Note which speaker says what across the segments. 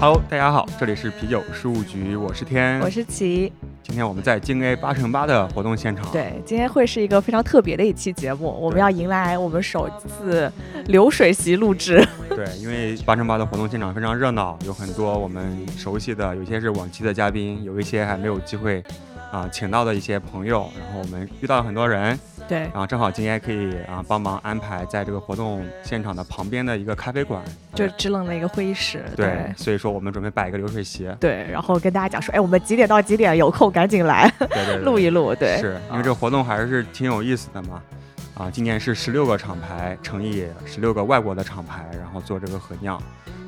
Speaker 1: Hello，大家好，这里是啤酒事务局，我是天，
Speaker 2: 我是齐。
Speaker 1: 今天我们在京 A 八乘八的活动现场，
Speaker 2: 对，今天会是一个非常特别的一期节目，我们要迎来我们首次流水席录制。
Speaker 1: 对，因为八乘八的活动现场非常热闹，有很多我们熟悉的，有些是往期的嘉宾，有一些还没有机会啊请到的一些朋友，然后我们遇到了很多人。
Speaker 2: 对，
Speaker 1: 然后正好今天可以啊帮忙安排在这个活动现场的旁边的一个咖啡馆，
Speaker 2: 就支棱的一个会议室。
Speaker 1: 对，所以说我们准备摆一个流水席。
Speaker 2: 对，然后跟大家讲说，哎，我们几点到几点有空赶紧来，
Speaker 1: 对对，
Speaker 2: 录一录。对，
Speaker 1: 是因为这个活动还是挺有意思的嘛。啊，今年是十六个厂牌乘以十六个外国的厂牌，然后做这个合酿，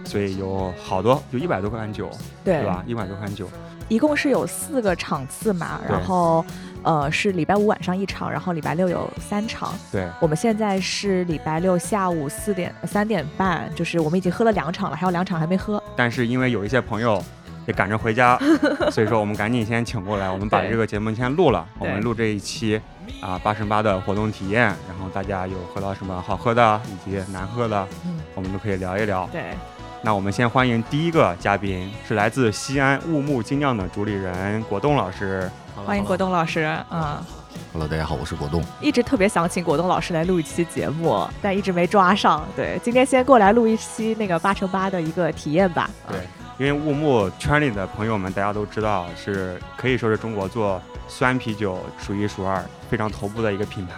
Speaker 1: 所以有好多，有一百多款酒，
Speaker 2: 对
Speaker 1: 吧？一百多款酒，
Speaker 2: 一共是有四个场次嘛，然后。呃，是礼拜五晚上一场，然后礼拜六有三场。
Speaker 1: 对，
Speaker 2: 我们现在是礼拜六下午四点三点半，就是我们已经喝了两场了，还有两场还没喝。
Speaker 1: 但是因为有一些朋友也赶着回家，所以说我们赶紧先请过来，我们把这个节目先录了。我们录这一期啊八乘八的活动体验，然后大家有喝到什么好喝的以及难喝的，我们都可以聊一聊。
Speaker 2: 对，
Speaker 1: 那我们先欢迎第一个嘉宾，是来自西安雾木精酿的主理人果冻老师。
Speaker 2: 欢迎果冻老师，嗯
Speaker 3: ，Hello，大家好，我是果冻。
Speaker 2: 一直特别想请果冻老师来录一期节目，但一直没抓上。对，今天先过来录一期那个八乘八的一个体验吧。
Speaker 1: 对，因为雾木圈里的朋友们大家都知道，是可以说是中国做酸啤酒数一数二、非常头部的一个品牌。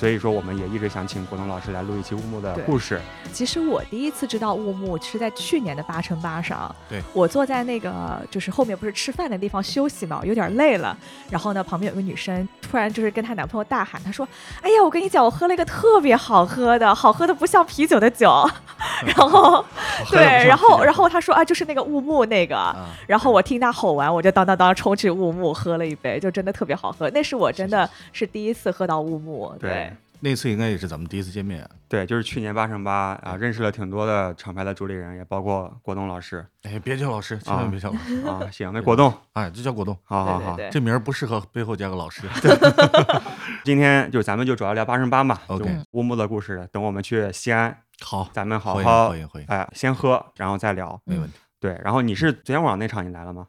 Speaker 1: 所以说，我们也一直想请果冻老师来录一期乌木的故事。
Speaker 2: 其实我第一次知道乌木是在去年的八乘八上。
Speaker 3: 对，
Speaker 2: 我坐在那个就是后面不是吃饭的地方休息嘛，有点累了。然后呢，旁边有个女生突然就是跟她男朋友大喊，她说：“哎呀，我跟你讲，我喝了一个特别好喝的，好喝的不像啤酒的酒。”然后，对，然后然后她说啊，就是那个乌木那个。然后我听她吼完，我就当当当冲去乌木喝了一杯，就真的特别好喝。那是我真的是第一次喝到乌木。对。
Speaker 3: 那次应该也是咱们第一次见面，
Speaker 1: 对，就是去年八乘八啊，认识了挺多的厂牌的主理人，也包括果冻老师。
Speaker 3: 哎，别叫老师，千万别叫老师
Speaker 1: 啊！行，那果冻，
Speaker 3: 哎，就叫果冻。
Speaker 1: 好好好，
Speaker 3: 这名儿不适合背后加个老师。
Speaker 1: 今天就咱们就主要聊八乘八嘛
Speaker 3: ，OK。
Speaker 1: 乌木的故事，等我们去西安，
Speaker 3: 好，
Speaker 1: 咱们好好
Speaker 3: 欢迎欢迎，
Speaker 1: 哎，先喝，然后再聊，
Speaker 3: 没问题。
Speaker 1: 对，然后你是昨天晚上那场你来了吗？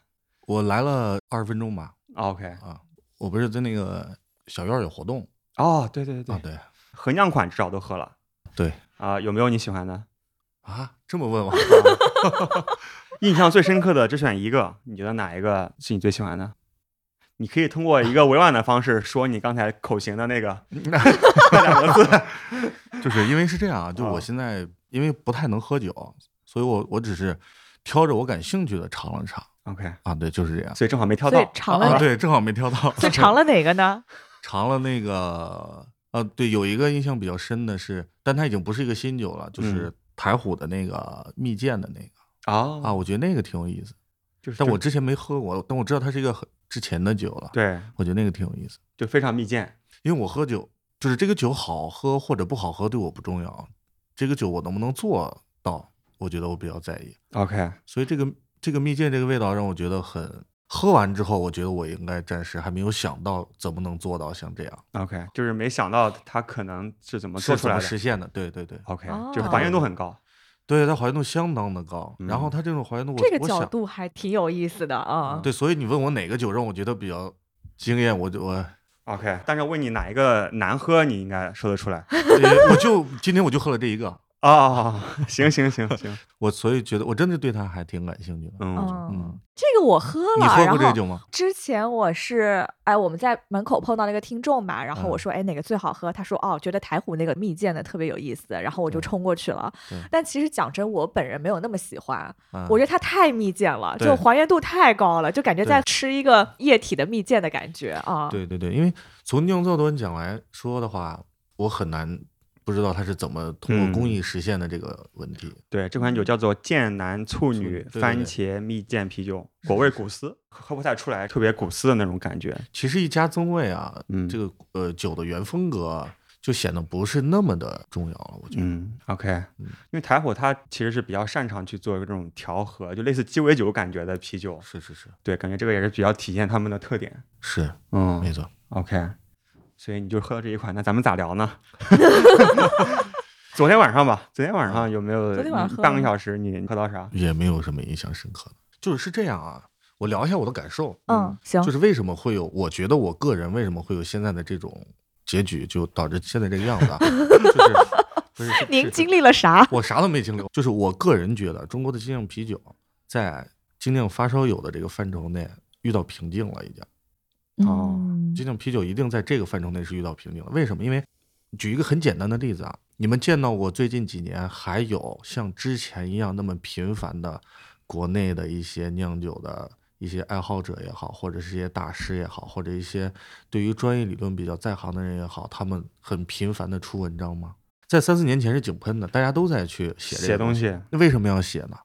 Speaker 3: 我来了二十分钟吧。
Speaker 1: OK
Speaker 3: 啊，我不是在那个小院有活动。
Speaker 1: 哦，对对对
Speaker 3: 对。
Speaker 1: 合酿款至少都喝了，
Speaker 3: 对
Speaker 1: 啊，有没有你喜欢的
Speaker 3: 啊？这么问吗？
Speaker 1: 印象最深刻的只选一个，你觉得哪一个是你最喜欢的？你可以通过一个委婉的方式说你刚才口型的那个 那两个字，
Speaker 3: 就是因为是这样啊，就我现在因为不太能喝酒，所以我我只是挑着我感兴趣的尝了尝。
Speaker 1: OK
Speaker 3: 啊，对，就是这样，
Speaker 1: 所以正好没挑到，
Speaker 2: 尝了
Speaker 3: 对，正好没挑到，
Speaker 2: 所以尝了哪个呢？
Speaker 3: 尝了那个。呃，对，有一个印象比较深的是，但它已经不是一个新酒了，就是台虎的那个蜜饯的那个
Speaker 1: 啊
Speaker 3: 啊，我觉得那个挺有意思，
Speaker 1: 就是
Speaker 3: 但我之前没喝过，但我知道它是一个很之前的酒了。
Speaker 1: 对，
Speaker 3: 我觉得那个挺有意思，
Speaker 1: 就非常蜜饯。
Speaker 3: 因为我喝酒，就是这个酒好喝或者不好喝对我不重要，这个酒我能不能做到，我觉得我比较在意。
Speaker 1: OK，
Speaker 3: 所以这个这个蜜饯这个味道让我觉得很。喝完之后，我觉得我应该暂时还没有想到怎么能做到像这样。
Speaker 1: OK，就是没想到它可能是怎么做出来
Speaker 3: 实现的。对对对
Speaker 1: ，OK，就是还原度很高。
Speaker 3: 对，它还原度相当的高。然后它这种还原度，
Speaker 2: 这个角度还挺有意思的啊。
Speaker 3: 对，所以你问我哪个酒让我觉得比较惊艳，我就我
Speaker 1: OK。但是问你哪一个难喝，你应该说得出来。
Speaker 3: 我就今天我就喝了这一个。
Speaker 1: 啊，行行行行，
Speaker 3: 我所以觉得我真的对他还挺感兴趣的。
Speaker 1: 嗯
Speaker 2: 嗯，这个我喝了，
Speaker 3: 你喝过这个酒吗？
Speaker 2: 之前我是哎，我们在门口碰到那个听众嘛，然后我说哎哪个最好喝？他说哦，觉得台虎那个蜜饯的特别有意思，然后我就冲过去了。但其实讲真，我本人没有那么喜欢，我觉得它太蜜饯了，就还原度太高了，就感觉在吃一个液体的蜜饯的感觉啊。
Speaker 3: 对对对，因为从酿造端讲来说的话，我很难。不知道它是怎么通过工艺实现的这个问题。
Speaker 1: 对，这款酒叫做剑南处女番茄蜜饯啤酒，果味古丝，喝不太出来特别古丝的那种感觉。
Speaker 3: 其实一加增味啊，这个呃酒的原风格就显得不是那么的重要了。我觉得，
Speaker 1: 嗯，OK，
Speaker 3: 嗯
Speaker 1: 因为台虎它其实是比较擅长去做这种调和，就类似鸡尾酒感觉的啤酒，
Speaker 3: 是是是
Speaker 1: 对，感觉这个也是比较体现他们的特点。
Speaker 3: 是，
Speaker 1: 嗯
Speaker 3: 没错。
Speaker 1: ，OK，所以你就喝到这一款，那咱们咋聊呢？昨天晚上吧，昨天晚上有没有
Speaker 2: 昨天晚上喝
Speaker 1: 半个小时你喝到啥？
Speaker 3: 也没有什么印象深刻的，就是是这样啊。我聊一下我的感受，
Speaker 2: 嗯，行
Speaker 3: 就，是为什么会有，我觉得我个人为什么会有现在的这种结局，就导致现在这个样子啊，就是不是是
Speaker 2: 您
Speaker 3: 是
Speaker 2: 经历了啥？
Speaker 3: 我啥都没经历过，就是我个人觉得中国的精酿啤酒在精酿发烧友的这个范畴内遇到瓶颈了，已经。
Speaker 1: 哦
Speaker 2: 嗯
Speaker 3: 精酿啤酒一定在这个范畴内是遇到瓶颈了。为什么？因为举一个很简单的例子啊，你们见到过最近几年还有像之前一样那么频繁的国内的一些酿酒的一些爱好者也好，或者是一些大师也好，或者一些对于专业理论比较在行的人也好，他们很频繁的出文章吗？在三四年前是井喷的，大家都在去写这个。
Speaker 1: 写东西，
Speaker 3: 那为什么要写呢？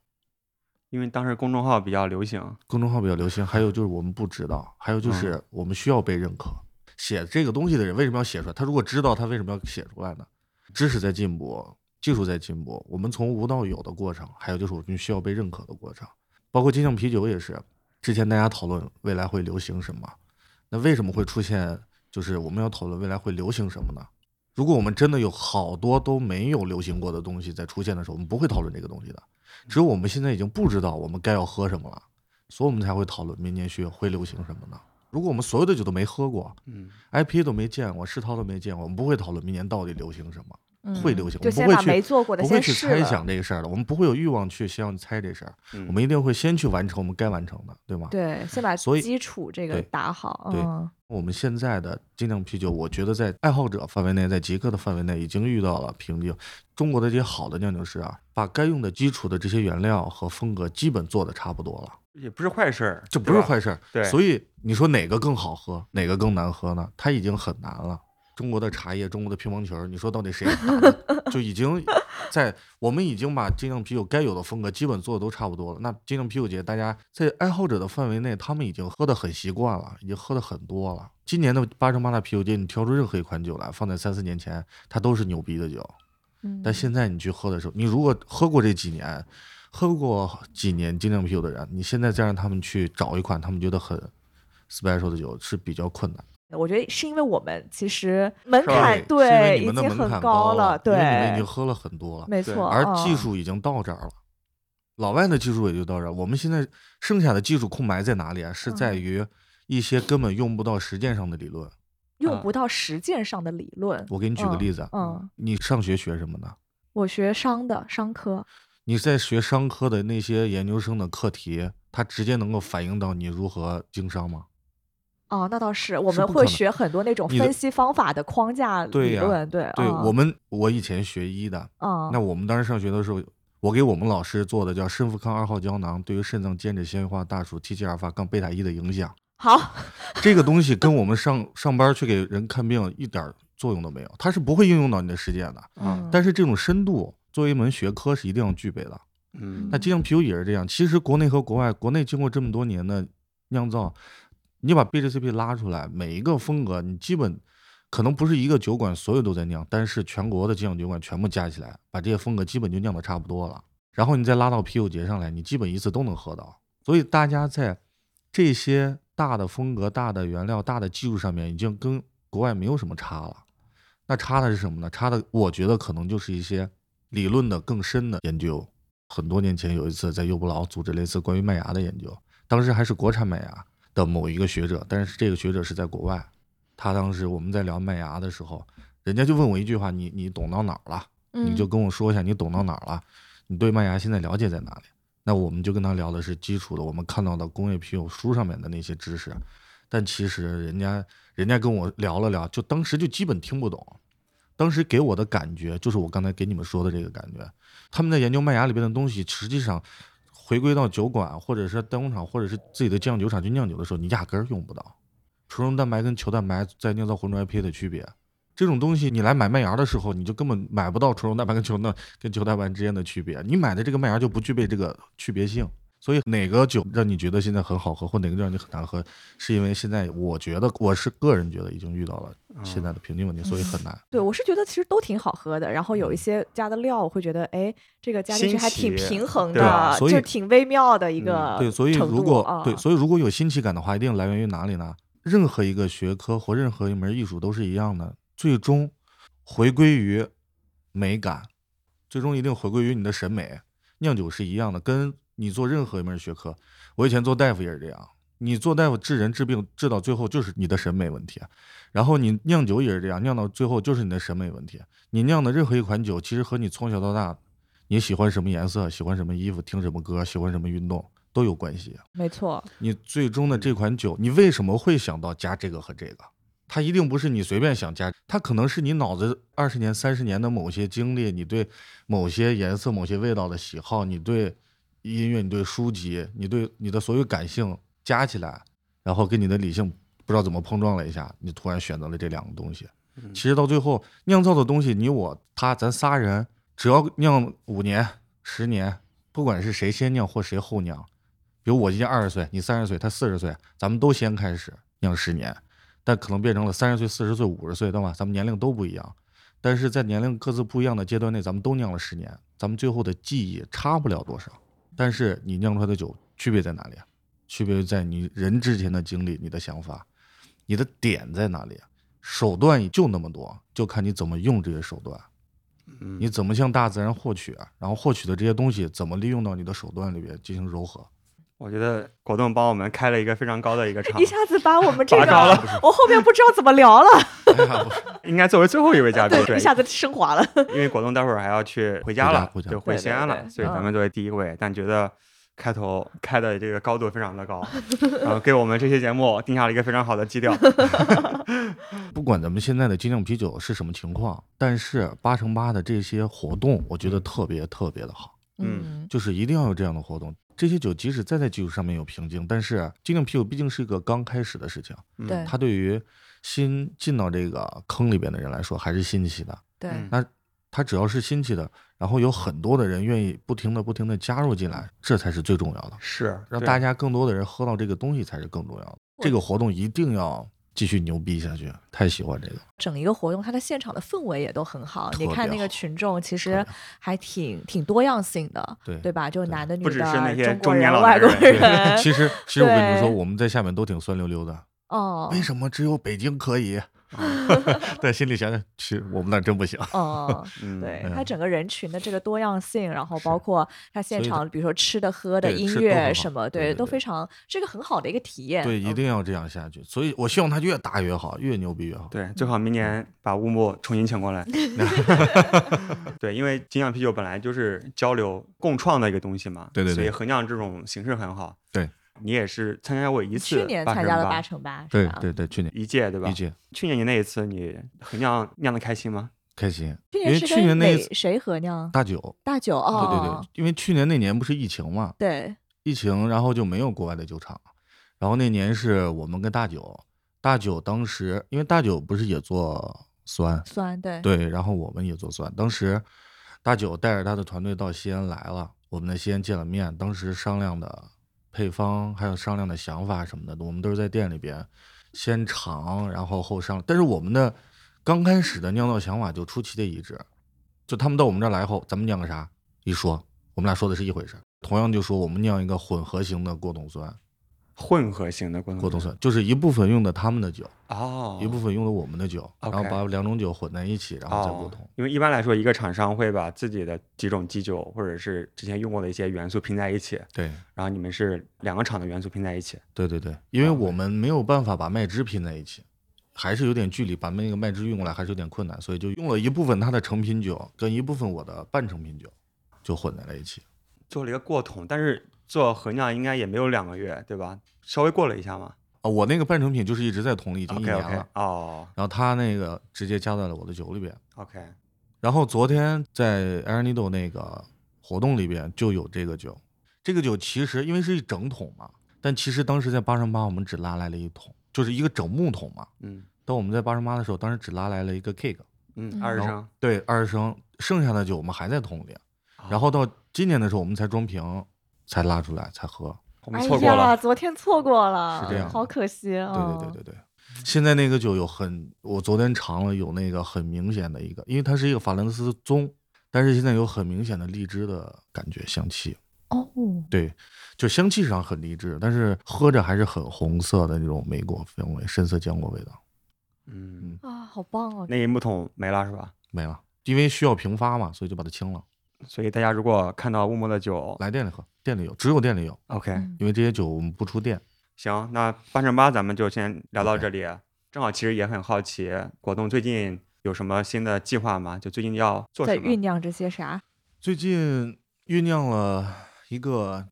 Speaker 1: 因为当时公众号比较流行。
Speaker 3: 公众号比较流行，还有就是我们不知道，还有就是我们需要被认可。写这个东西的人为什么要写出来？他如果知道，他为什么要写出来呢？知识在进步，技术在进步，我们从无到有的过程，还有就是我们需要被认可的过程。包括金酿啤酒也是，之前大家讨论未来会流行什么，那为什么会出现？就是我们要讨论未来会流行什么呢？如果我们真的有好多都没有流行过的东西在出现的时候，我们不会讨论这个东西的。只有我们现在已经不知道我们该要喝什么了，所以我们才会讨论明年需要会流行什么呢？如果我们所有的酒都没喝过
Speaker 1: 嗯
Speaker 3: ，，IPA 都没见过，世涛都没见过，我们不会讨论明年到底流行什么，
Speaker 2: 嗯
Speaker 3: 会流行，
Speaker 2: 就先把
Speaker 3: 我们不会去
Speaker 2: 没做过的
Speaker 3: 不会去猜想这个事儿的，我们不会有欲望去希望猜这事儿，
Speaker 1: 嗯
Speaker 3: 我们一定会先去完成我们该完成的，对吗？
Speaker 2: 对，先把
Speaker 3: 所以
Speaker 2: 基础这个打好。
Speaker 3: 对
Speaker 2: 嗯
Speaker 3: 我们现在的精酿啤酒，我觉得在爱好者范围内，在极客的范围内已经遇到了瓶颈。中国的这些好的酿酒师啊，把该用的基础的这些原料和风格基本做的差不多了，
Speaker 1: 也不是坏事儿，
Speaker 3: 这不是坏事儿。
Speaker 1: 对
Speaker 3: 所以你说哪个更好喝，哪个更难喝呢？它已经很难了。中国的茶叶，中国的乒乓球，你说到底谁 打的就已经在我们已经把精酿啤酒该有的风格基本做的都差不多了。那精酿啤酒节，大家在爱好者的范围内，他们已经喝的很习惯了，已经喝的很多了。今年的八乘八大啤酒节，你挑出任何一款酒来，放在三四年前，它都是牛逼的酒。
Speaker 2: 嗯，
Speaker 3: 但现在你去喝的时候，你如果喝过这几年，喝过几年精酿啤酒的人，你现在再让他们去找一款他们觉得很 special 的酒是比较困难。
Speaker 2: 我觉得是因为我们其实门槛
Speaker 3: 是因为
Speaker 2: 对
Speaker 3: 你们的
Speaker 2: 已经很
Speaker 3: 门槛高
Speaker 2: 了，
Speaker 3: 因为你们已经，喝了很多了，
Speaker 2: 没错。
Speaker 3: 而
Speaker 2: 嗯
Speaker 3: 技术已经到这儿了。老外的技术也就到这儿，我们现在剩下的技术空白在哪里啊？是在
Speaker 2: 嗯
Speaker 3: 于一些根本用不到实践上的理论。
Speaker 1: 啊
Speaker 2: 用不到实践上的理论。
Speaker 3: 我给你举个
Speaker 2: 嗯
Speaker 3: 例子啊，
Speaker 2: 嗯，
Speaker 3: 你上学学什么呢？
Speaker 2: 我学商的商科，
Speaker 3: 你在学商科的那些研究生的课题，它直接能够反映到你如何经商吗？
Speaker 2: 哦，那倒是，我们会学很多那种分析方法的框架
Speaker 3: 对
Speaker 2: 理论，对，
Speaker 3: 对
Speaker 2: 嗯
Speaker 3: 我们，我以前学医的，
Speaker 2: 嗯，
Speaker 3: 那我们当时上学的时候，我给我们老师做的叫肾富康二号胶囊对于肾脏间质纤维化大鼠 TGF 阿尔法杠贝塔一的影响。
Speaker 2: 好，
Speaker 3: 这个东西跟我们上上班去给人看病一点作用都没有，它是不会应用到你的实践的。
Speaker 2: 嗯，
Speaker 3: 但是这种深度作为一门学科是一定要具备的。
Speaker 1: 嗯
Speaker 3: 那精酿啤酒也是这样，其实国内和国外，国内经过这么多年的酿造，你把 BGCP 拉出来，每一个风格你基本可能不是一个酒馆所有都在酿，但是全国的精酿酒馆全部加起来，把这些风格基本就酿的差不多了。然后你再拉到啤酒节上来，你基本一次都能喝到。所以大家在这些大的风格、大的原料、大的技术上面，已经跟国外没有什么差了。那差的是什么呢？差的，我觉得可能就是一些理论的更深的研究。很多年前有一次在优布劳组织了一次关于麦芽的研究，当时还是国产麦芽的某一个学者，但是这个学者是在国外。他当时我们在聊麦芽的时候，人家就问我一句话：“你你懂到哪儿了？”你就
Speaker 2: 嗯
Speaker 3: 跟我说一下你懂到哪儿了，你对麦芽现在了解在哪里？那我们就跟他聊的是基础的，我们看到的工业啤酒书上面的那些知识，但其实人家人家跟我聊了聊，就当时就基本听不懂。当时给我的感觉就是我刚才给你们说的这个感觉，他们在研究麦芽里边的东西，实际上回归到酒馆或者是代工厂或者是自己的酱酒厂去酿酒的时候，你压根儿用不到纯溶蛋白跟球蛋白在酿造混浊 IPA 的区别。这种东西你来买麦芽的时候，你就根本买不到纯溶蛋白跟球蛋跟球蛋白之间的区别，你买的这个麦芽就不具备这个区别性。所以哪个酒让你觉得现在很好喝，或哪个让你很难喝，是因为现在我觉得我是个人觉得已经遇到了现在的瓶颈问题，所以很难。
Speaker 2: 对我是觉得其实都挺好喝的，然后有一些加的料，我会觉得哎，这个加进去还挺平衡的，
Speaker 3: 所以
Speaker 2: 就挺微妙的一个
Speaker 3: 对，所以如果
Speaker 2: 啊
Speaker 3: 对，所以如果有新奇感的话，一定来源于哪里呢？任何一个学科或任何一门艺术都是一样的，最终回归于美感，最终一定回归于你的审美。酿酒是一样的，跟你做任何一门学科，我以前做大夫也是这样。你做大夫治人治病治到最后就是你的审美问题，然后你酿酒也是这样，酿到最后就是你的审美问题。你酿的任何一款酒，其实和你从小到大你喜欢什么颜色、喜欢什么衣服、听什么歌、喜欢什么运动都有关系。
Speaker 2: 没错，
Speaker 3: 你最终的这款酒，你为什么会想到加这个和这个？它一定不是你随便想加，它可能是你脑子二十年、三十年的某些经历，你对某些颜色、某些味道的喜好，你对音乐、你对书籍、你对你的所有感性加起来，然后跟你的理性不知道怎么碰撞了一下，你突然选择了这两个东西。其实到最后酿造的东西，你我他咱仨人，只要酿五年、十年，不管是谁先酿或谁后酿，比如我今年二十岁，你三十岁，他四十岁，咱们都先开始酿十年，但可能变成了三十岁、四十岁、五十岁，对吧？咱们年龄都不一样，但是在年龄各自不一样的阶段内，咱们都酿了十年，咱们最后的记忆差不了多少。但是你酿出来的酒区别在哪里啊？区别在你人之前的经历、你的想法，你的点在哪里啊？手段就那么多，就看你怎么用这些手段。
Speaker 1: 嗯
Speaker 3: 你怎么向大自然获取，啊然后获取的这些东西怎么利用到你的手段里边进行糅合？
Speaker 1: 我觉得果冻帮我们开了一个非常高的一个场
Speaker 2: 一，下子把我们这个我后面不知道怎么聊了，
Speaker 1: 应该作为最后一位嘉宾，对
Speaker 2: 一，下子升华了。
Speaker 1: 因为果冻待会儿还要去回家了，
Speaker 3: 回家
Speaker 1: 就回西安了，
Speaker 2: 对对嗯
Speaker 1: 所以咱们作为第一位，但觉得开头开的这个高度非常的高，然后给我们这期节目定下了一个非常好的基调。
Speaker 3: 不管咱们现在的精酿啤酒是什么情况，但是八乘八的这些活动，我觉得特别特别的好，
Speaker 1: 嗯
Speaker 3: 就是一定要有这样的活动。这些酒即使再在技术上面有瓶颈，但是精酿啤酒毕竟是一个刚开始的事情，
Speaker 1: 嗯
Speaker 2: 对
Speaker 3: 它对于新进到这个坑里边的人来说还是新奇的。
Speaker 2: 对
Speaker 1: 那
Speaker 3: 它只要是新奇的，然后有很多的人愿意不停的、不停的加入进来，这才是最重要的。
Speaker 1: 是
Speaker 3: 让大家更多的人喝到这个东西才是更重要的。这个活动一定要继续牛逼下去，太喜欢这个。
Speaker 2: 整一个活动，它的现场的氛围也都很好。你看那个群众，其实还挺挺多样性的，
Speaker 3: 对
Speaker 2: 对吧？就男的、女
Speaker 1: 不只是那
Speaker 2: 的、
Speaker 1: 些
Speaker 2: 中国人、
Speaker 1: 中年老
Speaker 2: 外国
Speaker 1: 人
Speaker 2: 人。
Speaker 3: 其实，其实我跟你们说，我们在下面都挺酸溜溜的。
Speaker 2: 哦
Speaker 3: 为什么只有北京可以？但心里想想，其实我们那儿真不行。
Speaker 2: 哦，对它整个人群的这个多样性，然后包括它现场，比如说吃的、喝的、音乐什么，
Speaker 3: 对
Speaker 2: 都非常是一个很好的一个体验。
Speaker 3: 对，一
Speaker 2: 嗯
Speaker 3: 定要这样下去。所以我希望它越大越好，越牛逼越好。
Speaker 1: 对，最好明年把乌木重新请过来。对，因为精酿啤酒本来就是交流共创的一个东西嘛，
Speaker 3: 对对对
Speaker 1: 所以合酿这种形式很好。
Speaker 3: 对，
Speaker 1: 你也是参加过一次，
Speaker 2: 去年参加了八乘八，
Speaker 3: 对对对，去年
Speaker 1: 一届对吧
Speaker 3: 一？届
Speaker 1: 去年你那一次你和酿酿的开心吗？
Speaker 3: 开心，
Speaker 2: 去
Speaker 3: 因为去
Speaker 2: 年是跟哪
Speaker 3: 年那
Speaker 2: 谁合酿？
Speaker 3: 大酒，
Speaker 2: 大酒
Speaker 3: 对对
Speaker 2: 哦
Speaker 3: 对，，因为去年那年不是疫情嘛，
Speaker 2: 对
Speaker 3: 疫情，然后就没有国外的酒厂，然后那年是我们跟大九，大九当时因为大九不是也做酸，
Speaker 2: 酸对
Speaker 3: 对，然后我们也做酸，当时大九带着他的团队到西安来了，我们在西安见了面，当时商量的配方还有商量的想法什么的，我们都是在店里边先尝，然后后商，但是我们的刚开始的酿造想法就出奇的一致，就他们到我们这儿来后，咱们酿个啥？一说，我们俩说的是一回事，同样就说我们酿一个混合型的过桶酸，
Speaker 1: 混合型的过
Speaker 3: 过桶酸就是一部分用的他们的酒，
Speaker 1: 哦，
Speaker 3: 一部分用的我们的酒，然后把两种酒混在一起，然后再过
Speaker 1: 哦
Speaker 3: 桶。，
Speaker 1: 因为一般来说，一个厂商会把自己的几种基酒或者是之前用过的一些元素拼在一起，
Speaker 3: 对。
Speaker 1: 然后你们是两个厂的元素拼在一起。
Speaker 3: 对对对，因为
Speaker 1: 哦
Speaker 3: 我们没有办法把麦汁拼在一起，还是有点距离，把那个麦汁运过来还是有点困难，所以就用了一部分它的成品酒跟一部分我的半成品酒，就混在了一起。
Speaker 1: 做了一个过桶，但是做合酿应该也没有两个月，对吧？稍微过了一下嘛。
Speaker 3: 啊，我那个半成品就是一直在桶里已经一
Speaker 1: OK
Speaker 3: 年
Speaker 1: OK，
Speaker 3: 了，
Speaker 1: 哦
Speaker 3: 然后他那个直接加在了我的酒里边。
Speaker 1: ，OK，
Speaker 3: 然后昨天在 a r n i d o 那个活动里边就有这个酒，这个酒其实因为是一整桶嘛，但其实当时在八乘八我们只拉来了一桶，就是一个整木桶嘛。
Speaker 1: 嗯
Speaker 3: 当我们在八乘八的时候，当时只拉来了一个 keg，
Speaker 1: 嗯，
Speaker 2: 嗯
Speaker 3: 然后
Speaker 1: 二十升，
Speaker 3: 对，二十升，剩下的酒我们还在桶里。
Speaker 1: 哦
Speaker 3: 然后到今年的时候，我们才装瓶，才拉出来才喝。
Speaker 1: 我们
Speaker 2: 哎
Speaker 1: 错过了。
Speaker 2: 呀，昨天错过了，
Speaker 3: 是这样
Speaker 2: 好可惜。对
Speaker 3: 对对对对对，现在那个酒有很，我昨天尝了有那个很明显的一个，因为它是一个法兰斯棕，但是现在有很明显的荔枝的感觉香气。
Speaker 2: 哦，
Speaker 3: 对，就香气上很荔枝，但是喝着还是很红色的那种莓果风味，深色浆果味道。
Speaker 1: 嗯，
Speaker 2: 啊，好棒哦！
Speaker 1: 那一木桶没了是吧？
Speaker 3: 没了，因为需要平发嘛，所以就把它清了。
Speaker 1: 所以大家如果看到乌木的酒
Speaker 3: 来店里喝，店里有，只有店里有
Speaker 1: ，，OK，
Speaker 2: 嗯
Speaker 3: 因为这些酒我们不出店。
Speaker 1: 行，那八乘八咱们就先聊到这里。正好其实也很好奇，果冻最近有什么新的计划吗？就最近要做什么？
Speaker 2: 在酝酿着些啥
Speaker 3: 最近酝酿了一个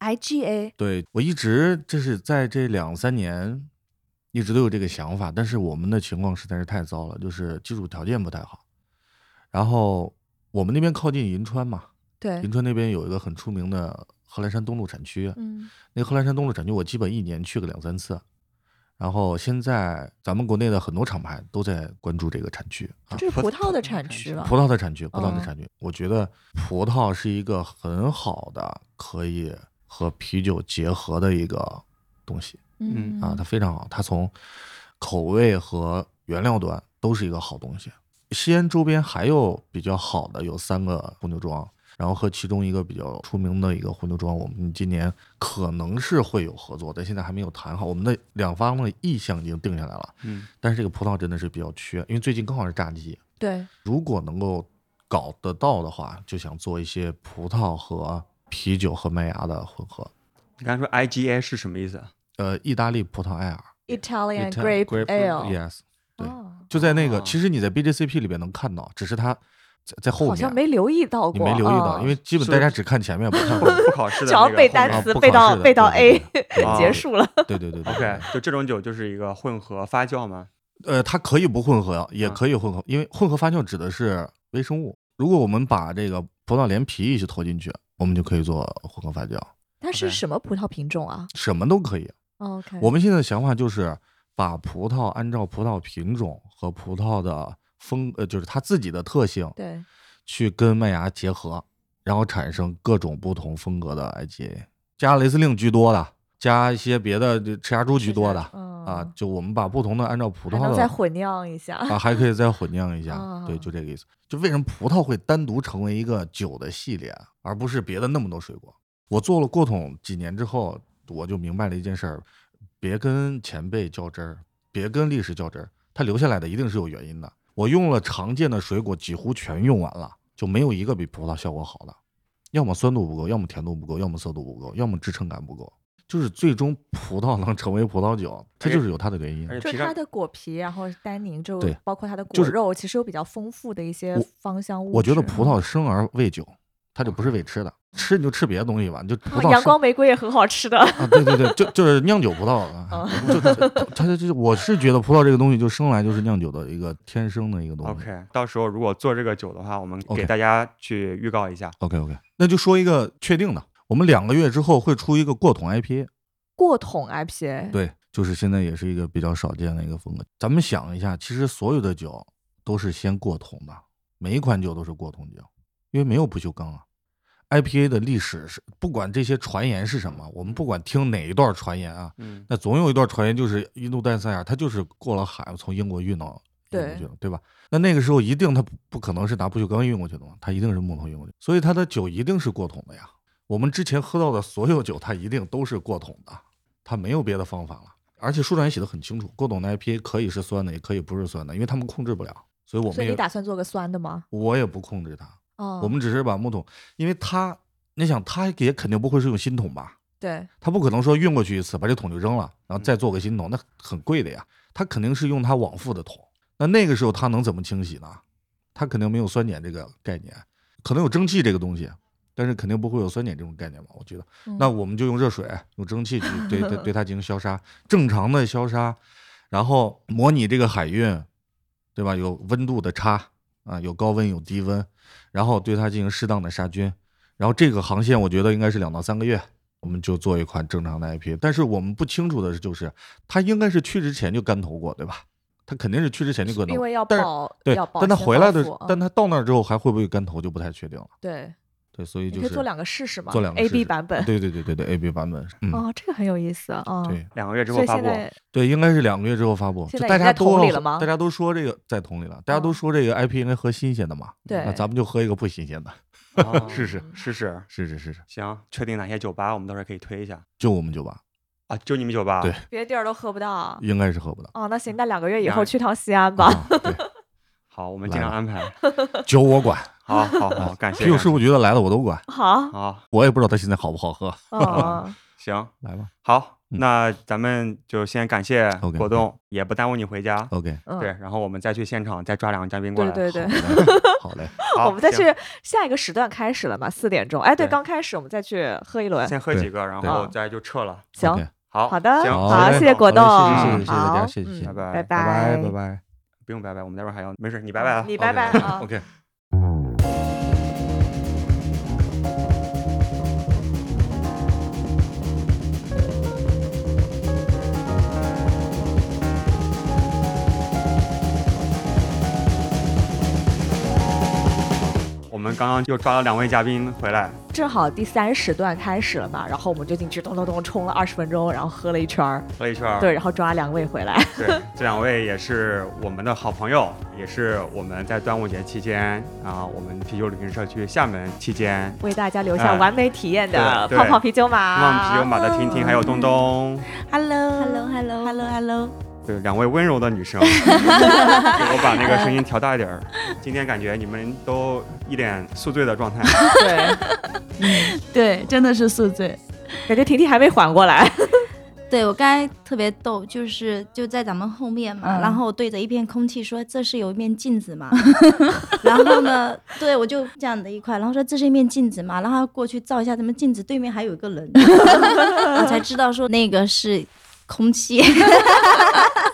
Speaker 2: IGA，？IGA
Speaker 3: 对我一直这是在这两三年一直都有这个想法，但是我们的情况实在是太糟了，就是基础条件不太好。然后我们那边靠近银川嘛，
Speaker 2: 对
Speaker 3: 银，川那边有一个很出名的贺兰山东路产区，
Speaker 2: 嗯
Speaker 3: 那贺兰山东路产区我基本一年去个两三次。然后现在咱们国内的很多厂牌都在关注这个产区啊，
Speaker 2: 这是葡萄的
Speaker 1: 产区
Speaker 2: 了？
Speaker 3: 葡萄的产区，葡萄的
Speaker 2: 嗯
Speaker 3: 产区，我觉得葡萄是一个很好的可以和啤酒结合的一个东西
Speaker 1: 嗯
Speaker 3: 啊，它非常好，它从口味和原料端都是一个好东西。西安周边还有比较好的有三个红牛庄，然后和其中一个比较出名的一个红牛庄，我们今年可能是会有合作，但现在还没有谈好。我们的两方的意向已经定下来了，
Speaker 1: 嗯，
Speaker 3: 但是这个葡萄真的是比较缺，因为最近刚好是榨季，
Speaker 2: 对，
Speaker 3: 如果能够搞得到的话，就想做一些葡萄和啤酒和麦芽的混合。
Speaker 1: 你刚才说 IGA 是什么意思？
Speaker 3: 呃，意大利葡萄艾尔
Speaker 2: Italian
Speaker 3: Ita-
Speaker 2: Grape Ale。
Speaker 3: 就在那个，
Speaker 1: 哦
Speaker 3: 其实你在 BJCP 里边能看到，只是它在在后面，
Speaker 2: 好像没留意到
Speaker 3: 你
Speaker 2: 过，
Speaker 3: 没留意到，
Speaker 2: 嗯
Speaker 3: 因为基本大家只看前面不看
Speaker 1: 不
Speaker 3: 后面。
Speaker 1: 不考试的
Speaker 2: 只要背单词背到背到 A 结束了。
Speaker 3: 对对对对
Speaker 1: OK，就这种酒就是一个混合发酵吗？
Speaker 3: 呃，它可以不混合，也
Speaker 1: 啊
Speaker 3: 可以混合，因为混合发酵指的是微生物。如果我们把这个葡萄连皮一起投进去，我们就可以做混合发酵，
Speaker 2: 它是什么葡萄品种啊
Speaker 3: 什么都可以。
Speaker 2: ？OK，
Speaker 3: 我们现在的想法就是把葡萄按照葡萄品种和葡萄的风，呃，就是它自己的特性，
Speaker 2: 对
Speaker 3: 去跟麦芽结合，然后产生各种不同风格的 IGA，加雷司令居多的，加一些别的就赤霞珠居多的
Speaker 2: 嗯
Speaker 3: 啊，就我们把不同的按照葡萄的
Speaker 2: 能再混酿一下。
Speaker 3: 啊，还可以再混酿一下，对，
Speaker 2: 哦
Speaker 3: 就这个意思。就为什么葡萄会单独成为一个酒的系列，而不是别的那么多水果？我做了过桶几年之后，我就明白了一件事儿：别跟前辈较真儿，别跟历史较真儿，它留下来的一定是有原因的。我用了常见的水果，几乎全用完了，就没有一个比葡萄效果好的。要么酸度不够，要么甜度不够，要么涩度不够，要么支撑感不够。就是最终葡萄能成为葡萄酒，它就是有它的原因。
Speaker 2: 就是它的果皮，然后单宁，就包括它的
Speaker 3: 就是
Speaker 2: 果肉，其实有比较丰富的一些芳香物质。
Speaker 3: 我觉得葡萄生而为酒，它就不是为吃的，吃你就吃别的东西吧，你就葡萄
Speaker 2: 啊阳光玫瑰也很好吃的。
Speaker 3: 啊，对对对，就就是酿酒葡萄啊，
Speaker 2: 哦
Speaker 3: 就它它就我是觉得葡萄这个东西就生来就是酿酒的一个天生的一个东西。
Speaker 1: OK，到时候如果做这个酒的话，我们给大家去预告一下。
Speaker 3: OK OK，那就说一个确定的，我们两个月之后会出一个过桶 IPA，
Speaker 2: 过桶 IPA，
Speaker 3: 对，就是现在也是一个比较少见的一个风格。咱们想一下，其实所有的酒都是先过桶的，每一款酒都是过桶酒，因为没有不锈钢啊。IPA 的历史是不管这些传言是什么，我们不管听哪一段传言啊，
Speaker 1: 嗯，
Speaker 3: 那总有一段传言就是印度淡塞尔，它就是过了海从英国运到
Speaker 2: 对
Speaker 3: 去了，对吧？那那个时候一定它不不可能是拿不锈钢运过去的嘛，它一定是木头运过去，所以它的酒一定是过桶的呀。我们之前喝到的所有酒，它一定都是过桶的，它没有别的方法了。而且书上也写的很清楚，过桶的 IPA 可以是酸的，也可以不是酸的，因为他们控制不了，所以我们也
Speaker 2: 所以你打算做个酸的吗？
Speaker 3: 我也不控制它，
Speaker 2: 哦，
Speaker 3: 我们只是把木桶，因为它，你想它也肯定不会是用新桶吧？
Speaker 2: 对
Speaker 3: 他不可能说运过去一次把这桶就扔了，然后再做个新桶，那很贵的呀。他肯定是用他往复的桶，那那个时候他能怎么清洗呢？他肯定没有酸碱这个概念，可能有蒸汽这个东西，但是肯定不会有酸碱这种概念吧？我觉得，
Speaker 2: 嗯
Speaker 3: 那我们就用热水、用蒸汽去对对 对它进行消杀，正常的消杀，然后模拟这个海运，对吧？有温度的差啊，有高温有低温，然后对它进行适当的杀菌，然后这个航线我觉得应该是两到三个月。我们就做一款正常的 IP，但是我们不清楚的是，就是它应该是去之前就干投过，对吧？它肯定是去之前就干投，
Speaker 2: 因为要
Speaker 3: 但是
Speaker 2: 保
Speaker 3: 对但它回来的但它到那儿之后还会不会干投就不太确定了。
Speaker 2: 对
Speaker 3: 对，所以就是
Speaker 2: 可以做两个试试嘛？
Speaker 3: 做两个
Speaker 2: A
Speaker 3: 试
Speaker 2: B 版本。
Speaker 3: 对对对对对 A B 版本，嗯，
Speaker 2: 哦，这个很有意思啊。
Speaker 3: 对
Speaker 1: 两个月之后发布。
Speaker 3: 对，应该是两个月之后发布。
Speaker 2: 现在在
Speaker 3: 就大家都
Speaker 2: 里了吗
Speaker 3: 大家都说这个在桶里了，大家都
Speaker 2: 哦
Speaker 3: 说这个 IP 应该喝新鲜的嘛，
Speaker 2: 对
Speaker 3: 那咱们就喝一个不新鲜的，
Speaker 1: 哦
Speaker 3: 试试
Speaker 1: 试试。
Speaker 3: 是是是是，
Speaker 1: 行，确定哪些酒吧，我们到时候可以推一下
Speaker 3: 就我们酒吧
Speaker 1: 啊？就你们酒吧？
Speaker 3: 对
Speaker 2: 别的地儿都喝不到。
Speaker 3: 应该是喝不到。
Speaker 2: 哦，那行，那两个月以后去趟西安吧。
Speaker 3: 啊，
Speaker 1: 好，我们尽量安排。
Speaker 3: 酒我管，
Speaker 1: 好 好好，感谢。
Speaker 3: 啤酒事务局的来了我都管，
Speaker 2: 好，
Speaker 1: 好，
Speaker 3: 我也不知道他现在好不好喝。
Speaker 2: 哦，
Speaker 1: 行，
Speaker 3: 来吧
Speaker 1: 好，
Speaker 3: 嗯
Speaker 1: 那咱们就先感谢果冻，也不耽误你回家。
Speaker 3: ，OK，
Speaker 2: 嗯
Speaker 1: 对，然后我们再去现场再抓两个嘉宾过来。
Speaker 2: 对对，
Speaker 3: 好嘞，
Speaker 1: 好，
Speaker 2: 我们再去下一个时段开始了嘛，四点钟。哎，对，刚开始我们再去喝一轮。
Speaker 1: 先喝几个，然后再就撤了。
Speaker 2: 行，
Speaker 1: 好，
Speaker 2: 好的，好，谢谢果冻，
Speaker 3: 谢谢谢谢谢谢大家，谢谢
Speaker 1: 拜拜
Speaker 2: 拜
Speaker 3: 拜拜拜。
Speaker 1: 不用拜拜，我们待会儿还要，没事，你拜拜啊。
Speaker 2: 你拜拜啊。
Speaker 3: OK。
Speaker 1: 我们刚刚又抓了两位嘉宾回来，
Speaker 2: 正好第三时段开始了嘛，然后我们就进去咚咚咚冲了二十分钟，然后喝了一圈儿，
Speaker 1: 喝了一圈儿。
Speaker 2: 对，然后抓两位回来。
Speaker 1: 对，这两位也是我们的好朋友，也是我们在端午节期间啊，我们啤酒旅行社去厦门期间，
Speaker 2: 为大家留下
Speaker 1: 哎
Speaker 2: 完美体验的泡泡啤酒马，
Speaker 1: 望啤酒马的婷婷还有东东
Speaker 4: ，Hello，Hello，Hello，Hello，
Speaker 1: 对，两位温柔的女生，对 我把那个声音调大一点儿。今天感觉你们都一脸宿醉的状态，
Speaker 2: 对，
Speaker 4: 对，真的是宿醉。
Speaker 2: 感觉婷婷还没缓过来。
Speaker 4: 对我刚才特别逗，就是就在咱们后面嘛，
Speaker 2: 嗯
Speaker 4: 然后对着一片空气说：“这是有一面镜子嘛。”然后呢，对我就这样的一块，然后说：“这是一面镜子嘛。”然后过去照一下，咱们镜子对面还有一个人，我才知道说那个是空气。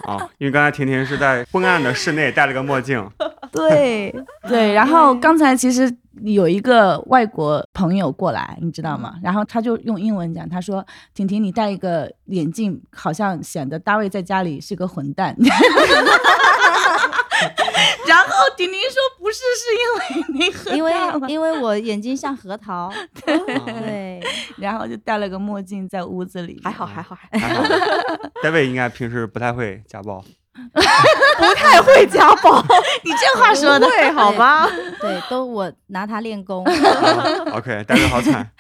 Speaker 1: 啊，因为刚才婷婷是在昏暗的室内戴了个墨镜，
Speaker 4: 对对，然后刚才其实有一个外国朋友过来，你知道吗？然后他就用英文讲，他说：“婷婷，你戴一个眼镜，好像显得大卫在家里是个混蛋。”然后婷婷说：“不是，是因为你喝
Speaker 5: 因为因为我眼睛像核桃，对，
Speaker 4: 然后就戴了个墨镜在屋子里，
Speaker 2: 还好，还好，还
Speaker 1: 还好。戴维应该平时不太会家暴，
Speaker 2: 不太会家暴，
Speaker 4: 你这话说的。
Speaker 2: 对好吧？
Speaker 5: 对，都我拿他练功，
Speaker 1: 啊 OK，戴维好惨，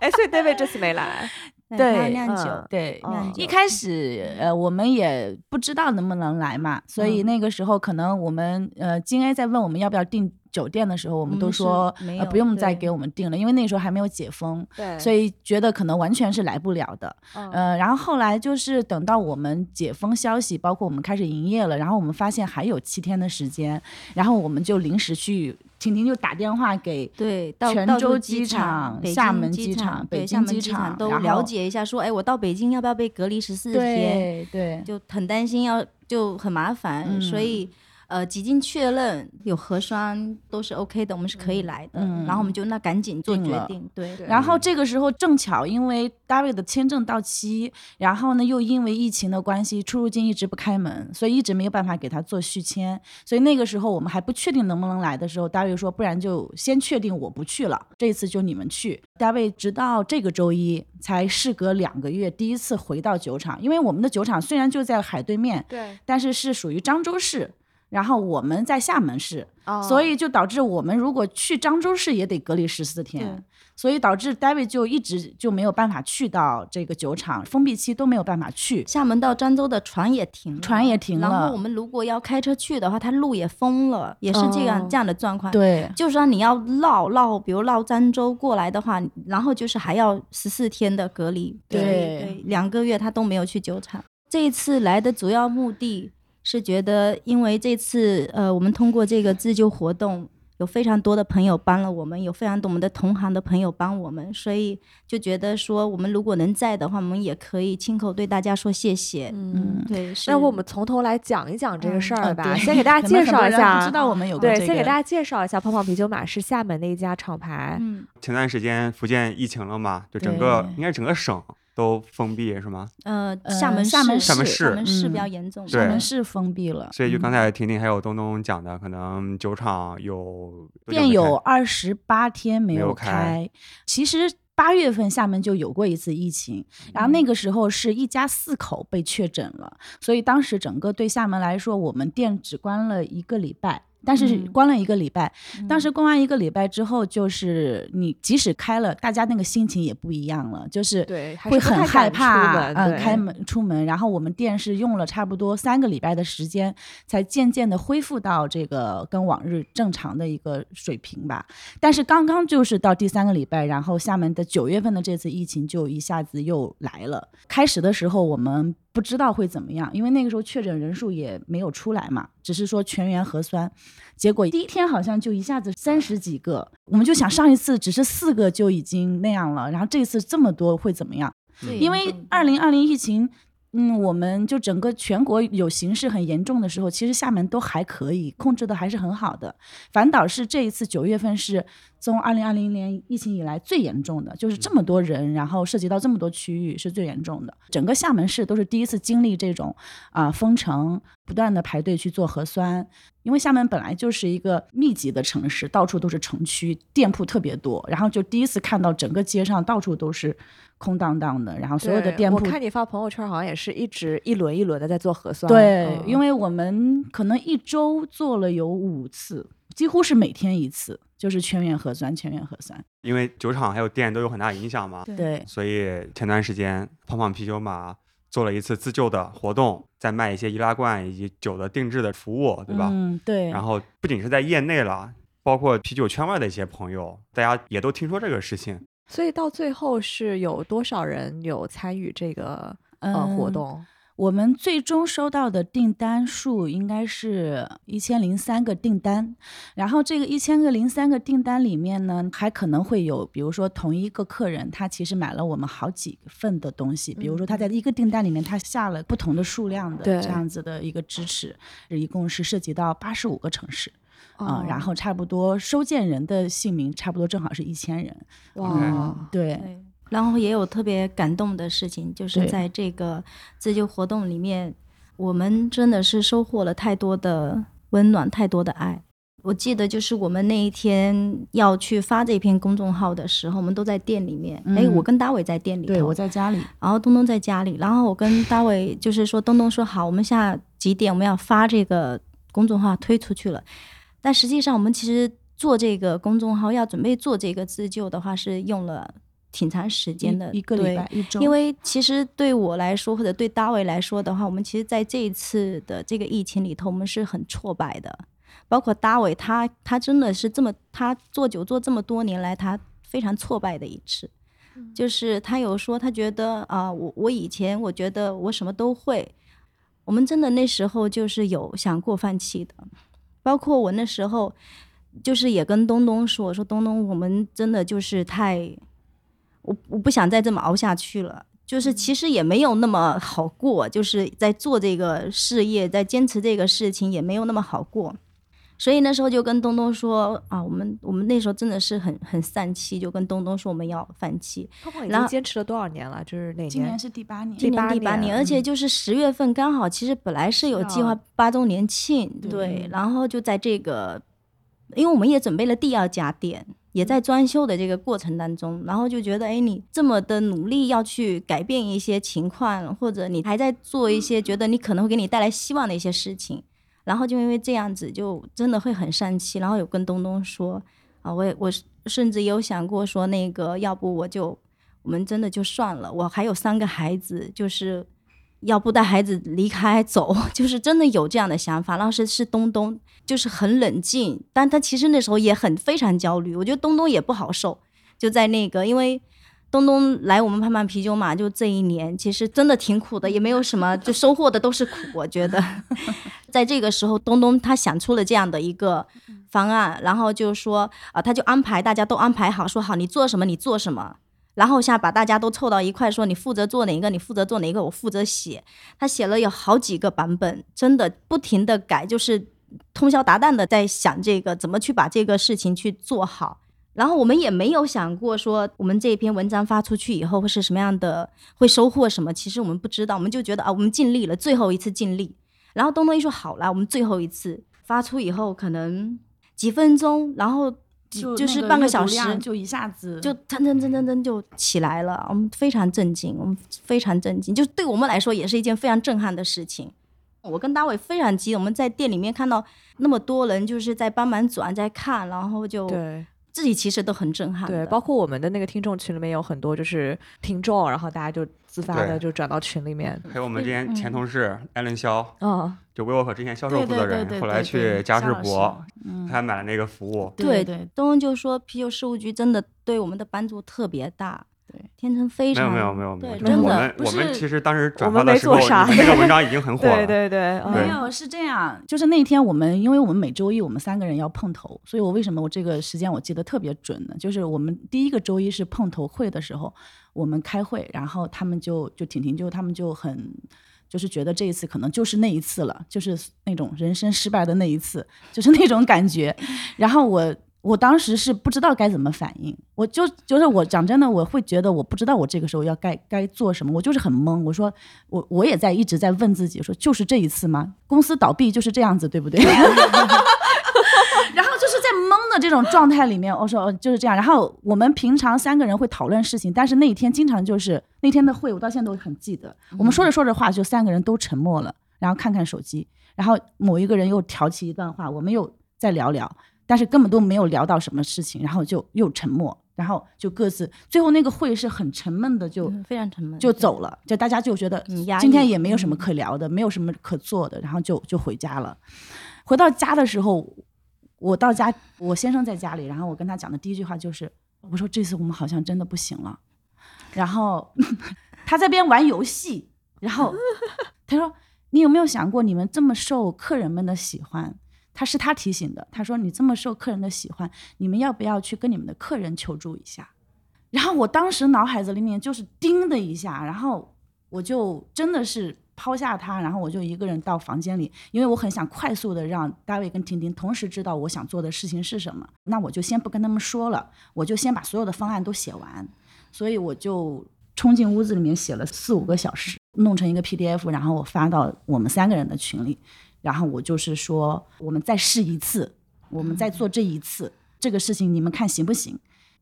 Speaker 2: 哎，所以 David 这次没来，
Speaker 5: 对酿酒
Speaker 2: 嗯，
Speaker 4: 对，
Speaker 2: 嗯
Speaker 4: 一开始呃我们也不知道能不能来嘛，所以
Speaker 2: 嗯。
Speaker 4: 那个时候可能我们呃金 A 在问我们要不要订酒店的时候，我们都说呃不用再给我们订了，因为那时候还没有解封，
Speaker 2: 对
Speaker 4: 所以觉得可能完全是来不了的。
Speaker 2: 嗯
Speaker 4: 呃，然后后来就是等到我们解封消息，包括我们开始营业了，然后我们发现还有七天的时间，然后我们就临时去，婷婷就打电话给
Speaker 5: 对，到
Speaker 4: 泉州机
Speaker 5: 机
Speaker 4: 场厦门
Speaker 5: 机
Speaker 4: 机场北，京机场
Speaker 5: 都了解一下，说，哎，我到北京要不要被隔离十四天？
Speaker 4: 对对
Speaker 5: 就很担心要就很麻烦，所
Speaker 4: 嗯
Speaker 5: 以呃几经确认有核酸都是 OK 的，我们是可以来的。
Speaker 4: 嗯
Speaker 5: 然后我们就那赶紧做决定，对
Speaker 2: 对
Speaker 4: 然后这个时候正巧因为 David 的签证到期，然后呢又因为疫情的关系，出入境一直不开门，所以一直没有办法给他做续签。所以那个时候我们还不确定能不能来的时候，David 说，不然就先确定我不去了，这次就你们去。David 直到这个周一才事隔两个月第一次回到酒厂，因为我们的酒厂虽然就在海对面，
Speaker 2: 对，
Speaker 4: 但是是属于漳州市。然后我们在厦门市，
Speaker 2: 哦
Speaker 4: 所以就导致我们如果去漳州市也得隔离十四天，所以导致 David 就一直就没有办法去到这个酒厂，封闭期都没有办法去。
Speaker 5: 厦门到漳州的船也停了，
Speaker 4: 船也停了然
Speaker 5: 后我们如果要开车去的话，它路也封了，也是这样、
Speaker 2: 哦
Speaker 5: 这样的状况。，
Speaker 4: 对
Speaker 5: 就算你要绕绕，比如绕漳州过来的话，然后就是还要十四天的隔离，
Speaker 4: 对
Speaker 5: 所以对，两个月他都没有去酒厂。这一次来的主要目的是觉得，因为这次呃，我们通过这个自救活动。有非常多的朋友帮了我们，有非常多我们的同行的朋友帮我们，所以就觉得说，我们如果能在的话，我们也可以亲口对大家说谢谢。
Speaker 2: 嗯。
Speaker 5: 对，是
Speaker 2: 那我们从头来讲一讲这个事儿吧，先给 大家介绍一下，
Speaker 4: 不知道我们有个
Speaker 2: 对，先给大家介绍一下，泡泡啤酒马是厦门的一家厂牌，
Speaker 5: 嗯，
Speaker 1: 前段时间福建疫情了嘛，就整个应该整个省都封闭是吗？
Speaker 5: 呃，
Speaker 4: 呃
Speaker 5: 厦门市
Speaker 4: 厦门
Speaker 1: 厦门
Speaker 5: 厦
Speaker 1: 市
Speaker 5: 门市比
Speaker 4: 嗯
Speaker 5: 较严重，
Speaker 1: 对
Speaker 4: 厦门市封闭了，
Speaker 1: 所以就刚
Speaker 4: 嗯
Speaker 1: 才婷婷还有东东讲的，可能酒厂有
Speaker 4: 店有二十八天没
Speaker 1: 没有开。
Speaker 4: 其实八月份厦门就有过一次疫情，然后那个时候是一家四口被确诊了，所以当时整个对厦门来说，我们店只关了一个礼拜。但是
Speaker 5: 嗯
Speaker 4: 关了一个礼拜，当
Speaker 5: 嗯
Speaker 4: 时关完一个礼拜之后，就是你即使开了，大家那个心情也不一样了，就是会很害怕，呃，开门出门。然后我们店是用了差不多三个礼拜的时间，才渐渐的恢复到这个跟往日正常的一个水平吧。但是刚刚就是到第三个礼拜，然后厦门的九月份的这次疫情就一下子又来了。开始的时候我们不知道会怎么样，因为那个时候确诊人数也没有出来嘛，只是说全员核酸。结果第一天好像就一下子三十几个，我们就想上一次只是四个就已经那样了，然后这次这么多会怎么样？
Speaker 5: 最
Speaker 4: 因为二零二零疫情，嗯，我们就整个全国有形势很严重的时候，其实厦门都还可以控制的还是很好的，反倒是这一次九月份是从二零二零年疫情以来最严重的，就是这么多人，然后涉及到这么多区域是最严重的。整个厦门市都是第一次经历这种啊、封城，不断的排队去做核酸。因为厦门本来就是一个密集的城市，到处都是城区，店铺特别多，然后就第一次看到整个街上到处都是空荡荡的，然后所有的店铺
Speaker 2: 我看你发朋友圈，好像也是一直一轮一轮的在做核酸。
Speaker 4: 对，
Speaker 2: 嗯
Speaker 4: 因为我们可能一周做了有五次，几乎是每天一次，就是全员核酸，全员核酸。
Speaker 1: 因为酒厂还有店都有很大影响嘛，
Speaker 4: 对，
Speaker 1: 所以前段时间胖胖啤酒马做了一次自救的活动，在卖一些易拉罐以及酒的定制的服务，对吧？
Speaker 4: 嗯，对。
Speaker 1: 然后不仅是在业内了，包括啤酒圈外的一些朋友，大家也都听说这个事情。
Speaker 2: 所以到最后是有多少人有参与这个呃活
Speaker 4: 嗯
Speaker 2: 动？
Speaker 4: 我们最终收到的订单数应该是一千零三个订单，然后这个一千个零三个订单里面呢，还可能会有，比如说同一个客人他其实买了我们好几份的东西，比如说他在一个订单里面他下了不同的数量的这样子的一个支持，一共是涉及到八十五个城市。啊、然
Speaker 2: 哦
Speaker 4: 后差不多收件人的姓名差不多正好是一千人，
Speaker 2: 哇，
Speaker 4: 对，
Speaker 5: 对，然后也有特别感动的事情，就是在这个自救活动里面，我们真的是收获了太多的温暖，太多的爱。我记得就是我们那一天要去发这篇公众号的时候，我们都在店里面。哎、
Speaker 4: 嗯
Speaker 5: 我跟大伟在店里，
Speaker 4: 对我在家里，
Speaker 5: 然后东东在家里，然后我跟大伟就是说，东东说好，我们下几点我们要发这个公众号推出去了。但实际上，我们其实做这个公众号要准备做这个自救的话，是用了挺长时间的，
Speaker 4: 一一个礼
Speaker 5: 对
Speaker 4: 拜一周，
Speaker 5: 因为其实对我来说，或者对大卫来说的话，我们其实在这一次的这个疫情里头，我们是很挫败的。包括大伟，他他真的是这么，他做酒做这么多年来，他非常挫败的一次。就是他有说，他觉得啊、我我以前我觉得我什么都会，我们真的那时候就是有想过放弃的。包括我那时候，就是也跟东东说，我说东东，我们真的就是太，我我不想再这么熬下去了。就是其实也没有那么好过，就是在做这个事业，在坚持这个事情也没有那么好过。所以那时候就跟东东说啊，我们我们那时候真的是很很丧气，就跟东东说我们要放弃。
Speaker 2: 胖胖已
Speaker 5: 然后
Speaker 2: 经坚持了多少年了？就是哪
Speaker 4: 今年是第八年，
Speaker 5: 今年第八年，而且就是十月份刚好，其实本来是有计划八周年庆，
Speaker 4: 对
Speaker 5: 对，然后就在这个，因为我们也准备了第二家店，也在装修的这个过程当中，然后就觉得，哎，你这么的努力要去改变一些情况，或者你还在做一些觉得你可能会给你带来希望的一些事情，然后就因为这样子，就真的会很生气，然后有跟东东说，啊，我也我甚至有想过说，那个要不我就我们真的就算了，我还有三个孩子，就是要不带孩子离开走，就是真的有这样的想法。当时是东东，就是很冷静，但他其实那时候也很非常焦虑。我觉得东东也不好受，就在那个因为。东东来我们盼盼啤酒嘛，就这一年其实真的挺苦的，也没有什么，就收获的都是苦。我觉得，在这个时候，东东他想出了这样的一个方案，然后就说啊、他就安排大家都安排好，说好你做什么你做什么，然后现在把大家都凑到一块，说你负责做哪一个，你负责做哪一个，我负责写。他写了有好几个版本，真的不停的改，就是通宵达旦的在想这个怎么去把这个事情去做好。然后我们也没有想过说我们这篇文章发出去以后会是什么样的，会收获什么。其实我们不知道，我们就觉得啊，我们尽力了，最后一次尽力。然后东东一说好了，我们最后一次发出以后，可能几分钟，然后
Speaker 4: 就
Speaker 5: 就是半个小时
Speaker 4: 就一下子
Speaker 5: 就噔噔噔噔噔就起来了，我们非常震惊，我们非常震惊，就对我们来说也是一件非常震撼的事情。我跟大伟非常激动，我们在店里面看到那么多人就是在帮忙转在看，然后就
Speaker 2: 对
Speaker 5: 自己其实都很震撼。
Speaker 2: 对，包括我们的那个听众群里面有很多就是听众，然后大家就自发的就转到群里面。
Speaker 1: 还有我们之前前同事艾伦肖，
Speaker 2: 嗯，
Speaker 1: 就 vivo 之前销售
Speaker 4: 对
Speaker 1: 负责人，后来去嘉士伯，
Speaker 4: 嗯
Speaker 1: 他还买了那个服务。
Speaker 5: 对
Speaker 4: 对
Speaker 5: 东东就说啤酒事务局真的对我们的帮助特别大。
Speaker 4: 对，
Speaker 5: 天成非常
Speaker 1: 没有没有没有没有，
Speaker 5: 真的
Speaker 1: 我们我们其实当时转
Speaker 2: 我们没
Speaker 1: 发的时候，
Speaker 2: 做啥
Speaker 1: 这个文章已经很 火了。
Speaker 2: 对对对
Speaker 4: 没有是这样，就是那天我们，因为我们每周一我们三个人要碰头，所以我为什么我这个时间我记得特别准呢？就是我们第一个周一是碰头会的时候，我们开会，然后他们就就婷婷就他们就很。就是觉得这一次可能就是那一次了，就是那种人生失败的那一次，就是那种感觉。然后我我当时是不知道该怎么反应，我就就是我讲真的，我会觉得我不知道我这个时候要该该做什么，我就是很懵。我说我我也在一直在问自己说，就是这一次吗？公司倒闭就是这样子，对不对？然后就是在懵的这种状态里面，我说就是这样。然后我们平常三个人会讨论事情，但是那一天经常就是那天的会，我到现在都很记得。我们说着说着话，就三个人都沉默了，然后看看手机，然后某一个人又挑起一段话，我们又再聊聊，但是根本都没有聊到什么事情，然后就又沉默，然后就各自最后那个会是很沉闷的，就
Speaker 5: 嗯非常沉闷，
Speaker 4: 就走了，就大家就觉得今天也没有什么可聊的，没有什么可做的，然后就就回家了。回到家的时候，我到家，我先生在家里，然后我跟他讲的第一句话就是，我说这次我们好像真的不行了。然后 他在边玩游戏，然后 他说：“你有没有想过，你们这么受客人们的喜欢？”他是他提醒的，他说：“你这么受客人的喜欢，你们要不要去跟你们的客人求助一下？”然后我当时脑海子里面就是叮的一下，然后我就真的是抛下他，然后我就一个人到房间里，因为我很想快速的让大卫跟婷婷同时知道我想做的事情是什么。那我就先不跟他们说了，我就先把所有的方案都写完，所以我就冲进屋子里面写了四五个小时，弄成一个 PDF，然后我发到我们三个人的群里，然后我就是说我们再试一次，我们再做这一次这个事情，你们看行不行？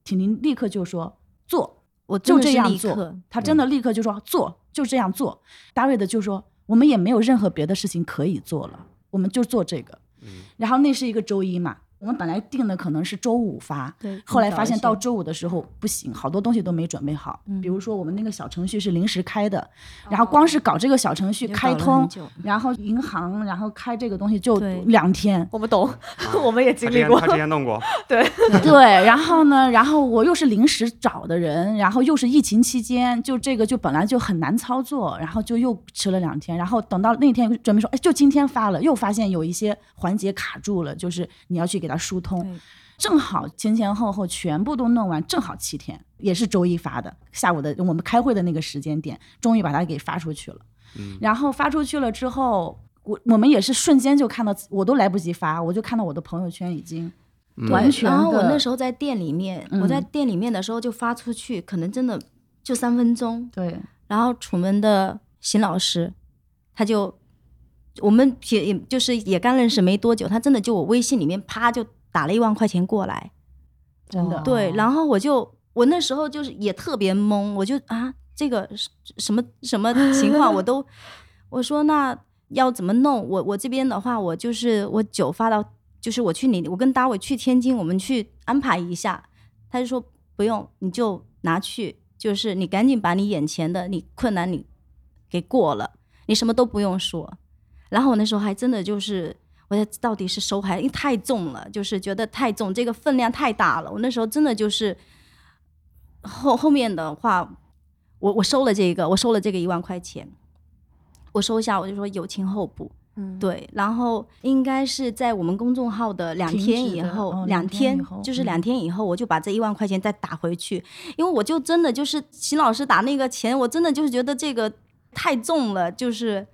Speaker 4: 婷婷立刻就说做。
Speaker 5: 我
Speaker 4: 就
Speaker 5: 真的是
Speaker 4: 这样做
Speaker 5: 立刻，
Speaker 4: 他真的立刻就说做，就这样做。大卫的就说我们也没有任何别的事情可以做了，我们就做这个。然后那是一个周一嘛，我们本来定的可能是周五发，
Speaker 5: 对
Speaker 4: 后来发现到周五的时候不行，好多东西都没准备好。
Speaker 5: 嗯
Speaker 4: 比如说我们那个小程序是临时开的，然后光是搞这个小程序开通，然后银行，然后开这个东西就两天。
Speaker 2: 我们懂，我们也经历过
Speaker 1: 之他。之前弄过，
Speaker 4: 对 对，然后呢，然后我又是临时找的人，然后又是疫情期间，就这个就本来就很难操作，然后就又迟了两天，然后等到那天准备说，哎，就今天发了，又发现有一些环节卡住了，就是你要去给它疏通，正好前前后后全部都弄完，正好七天，也是周一发的，下午的我们开会的那个时间点，终于把它给发出去了。
Speaker 1: 嗯
Speaker 4: 然后发出去了之后，我我们也是瞬间就看到，我都来不及发，我就看到我的朋友圈已经
Speaker 1: 嗯
Speaker 4: 完全
Speaker 5: 然后我那时候在店里面，我在
Speaker 4: 嗯
Speaker 5: 店里面的时候就发出去，可能真的就三分钟。
Speaker 4: 对。
Speaker 5: 然后楚门的邢老师，他就我们也也就是也刚认识没多久，他真的就我微信里面啪就打了一万块钱过来，
Speaker 4: 真的
Speaker 2: 哦
Speaker 5: 对，然后我就我那时候就是也特别懵，我就啊这个什么什么情况我都 我说那要怎么弄？我我这边的话，我就是我酒发到，就是我去你我跟大伟去天津，我们去安排一下，他就说不用，你就拿去，就是你赶紧把你眼前的你困难你给过了，你什么都不用说。然后我那时候还真的就是，我在到底是收还，因为太重了，就是觉得太重，这个分量太大了。我那时候真的就是后后面的话，我我收了这个，我收了这个一万块钱，我收下，我就说友情后补。
Speaker 2: 嗯，
Speaker 5: 对，然后应该是在我们公众号的两天以后，
Speaker 4: 哦
Speaker 5: 两
Speaker 4: 两天
Speaker 5: 就是
Speaker 4: 嗯
Speaker 5: 两天以后，我就把这一万块钱再打回去，因为我就真的就是秦老师打那个钱，我真的就是觉得这个太重了，就是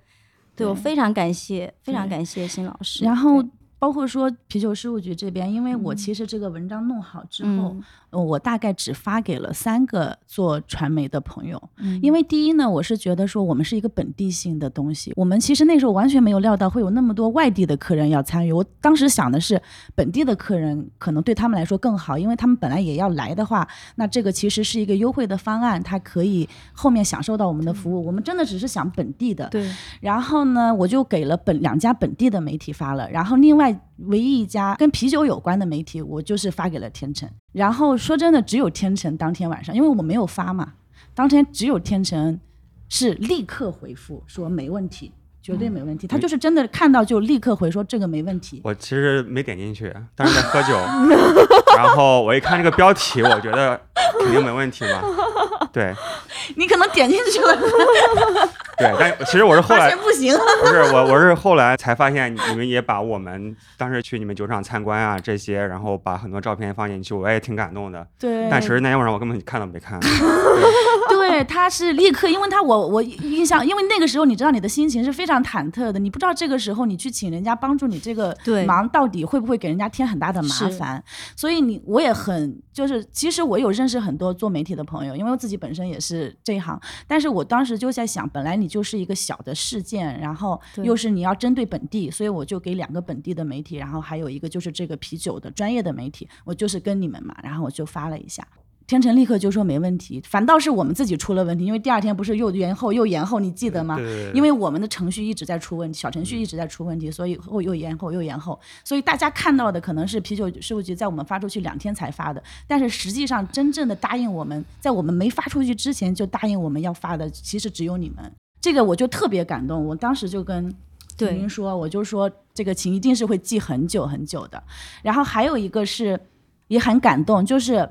Speaker 5: 对我非常感谢，非常感谢辛老师。
Speaker 4: 然后包括说啤酒事务局这边，因为我
Speaker 2: 嗯。
Speaker 4: 其实这个文章弄好之后，我大概只发给了三个做传媒的朋友，
Speaker 5: 嗯
Speaker 4: 因为第一呢，我是觉得说我们是一个本地性的东西，我们其实那时候完全没有料到会有那么多外地的客人要参与。我当时想的是，本地的客人可能对他们来说更好，因为他们本来也要来的话，那这个其实是一个优惠的方案，他可以后面享受到我们的服务。我们真的只是想本地的，
Speaker 2: 对，
Speaker 4: 然后呢，我就给了本两家本地的媒体发了，然后另外唯一一家跟啤酒有关的媒体，我就是发给了天成。然后说真的，只有天成当天晚上，因为我没有发嘛，当天只有天成是立刻回复说没问题，绝对没问题。他就是真的看到就立刻回说这个没问题。
Speaker 1: 我其实没点进去，但是在喝酒，然后我一看这个标题，我觉得肯定没问题嘛。对
Speaker 4: 你可能点进去了，
Speaker 1: 对，但其实我是后来
Speaker 4: 不行。
Speaker 1: 不是我，我是后来才发现你们也把我们当时去你们酒厂参观啊这些，然后把很多照片放进去，我也挺感动的。
Speaker 4: 对，
Speaker 1: 但其实那天晚上我根本看都没看。
Speaker 4: 对，他是立刻，因为他我我印象，因为那个时候你知道你的心情是非常忐忑的，你不知道这个时候你去请人家帮助你这个忙到底会不会给人家添很大的麻烦，所以你我也很就是，其实我有认识很多做媒体的朋友，因为我自己本身也是这一行，但是我当时就在想，本来你就是一个小的事件，然后又是你要针对本地，所以我就给两个本地的媒体，然后还有一个就是这个啤酒的专业的媒体，我就是跟你们嘛，然后我就发了一下。天成立刻就说没问题，反倒是我们自己出了问题，因为第二天不是又延后又延后，你记得吗？
Speaker 1: 对对对，
Speaker 4: 因为我们的程序一直在出问题，小程序一直在出问题，所以后又延后又延后，所以大家看到的可能是啤酒事务局在我们发出去两天才发的，但是实际上真正的答应我们，在我们没发出去之前就答应我们要发的，其实只有你们。这个我就特别感动，我当时就跟
Speaker 5: 对
Speaker 4: 您说，我就说这个情一定是会记很久很久的。然后还有一个是也很感动，就是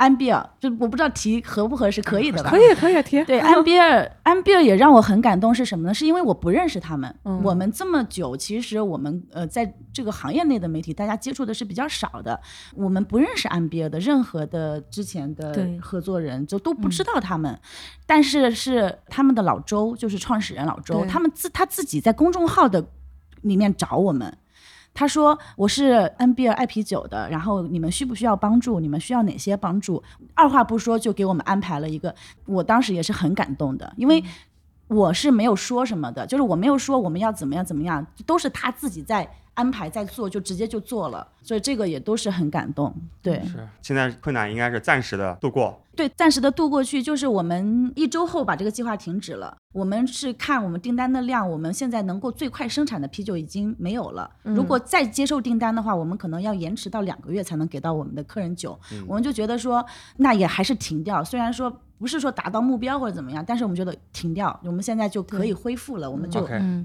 Speaker 4: 安比尔，就我不知道提合不合适，可以的吧？
Speaker 2: 可以可以提。
Speaker 4: 对，安比尔，安比尔也让我很感动，是什么呢？是因为我不认识他们。
Speaker 2: 嗯
Speaker 4: 我们这么久，其实我们呃在这个行业内的媒体，大家接触的是比较少的。我们不认识安比尔的任何的之前的
Speaker 5: 对
Speaker 4: 合作人，就都不知道他们。但是是他们的老周，就是创始人老周，他们自他自己在公众号的里面找我们。他说：“我是恩比尔爱啤酒的，然后你们需不需要帮助？你们需要哪些帮助？”二话不说就给我们安排了一个，我当时也是很感动的，因为我是没有说什么的，就是我没有说我们要怎么样怎么样，都是他自己在安排在做，就直接就做了，所以这个也都是很感动。对，
Speaker 1: 是现在困难应该是暂时的度过。
Speaker 4: 对，暂时的度过去，就是我们一周后把这个计划停止了。我们是看我们订单的量，我们现在能够最快生产的啤酒已经没有了。如果再接受订单的话，我们可能要延迟到两个月才能给到我们的客人酒。我们就觉得说，那也还是停掉。虽然说不是说达到目标或者怎么样，但是我们觉得停掉，我们现在就可以恢复了。我们就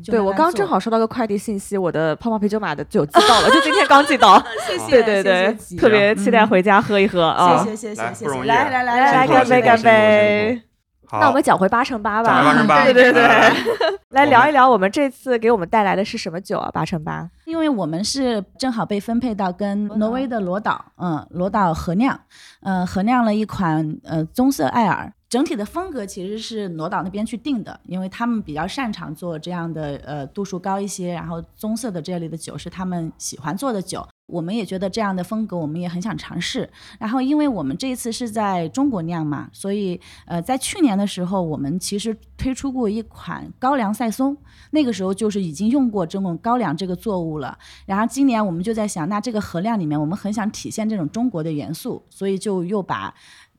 Speaker 2: 对我刚
Speaker 4: 就慢慢做
Speaker 2: 正好收到个快递信息，我的泡泡啤酒马的酒寄到了，就今天刚寄到。
Speaker 4: 谢谢，
Speaker 2: 对对对
Speaker 4: 谢谢，
Speaker 2: 特别期待回家喝一喝啊！
Speaker 4: 谢谢谢谢谢谢，
Speaker 1: 来
Speaker 4: 来来来
Speaker 2: 来来干杯干杯！
Speaker 1: 好，
Speaker 2: 那我们讲回八乘八吧，
Speaker 1: 讲回八乘八。
Speaker 2: 对 对对，
Speaker 1: 来
Speaker 2: 来聊一聊我们这次给我们带来的是什么酒啊？八乘八，
Speaker 4: 因为我们是正好被分配到跟挪威的罗岛，嗯，罗岛合酿，嗯，合酿了一款呃棕色艾尔。整体的风格其实是挪岛那边去定的，因为他们比较擅长做这样的呃度数高一些，然后棕色的这类的酒是他们喜欢做的酒。我们也觉得这样的风格，我们也很想尝试。然后，因为我们这一次是在中国酿嘛，所以呃，在去年的时候，我们其实推出过一款高粱赛松，那个时候就是已经用过这种高粱这个作物了。然后今年我们就在想，那这个合酿里面，我们很想体现这种中国的元素，所以就又把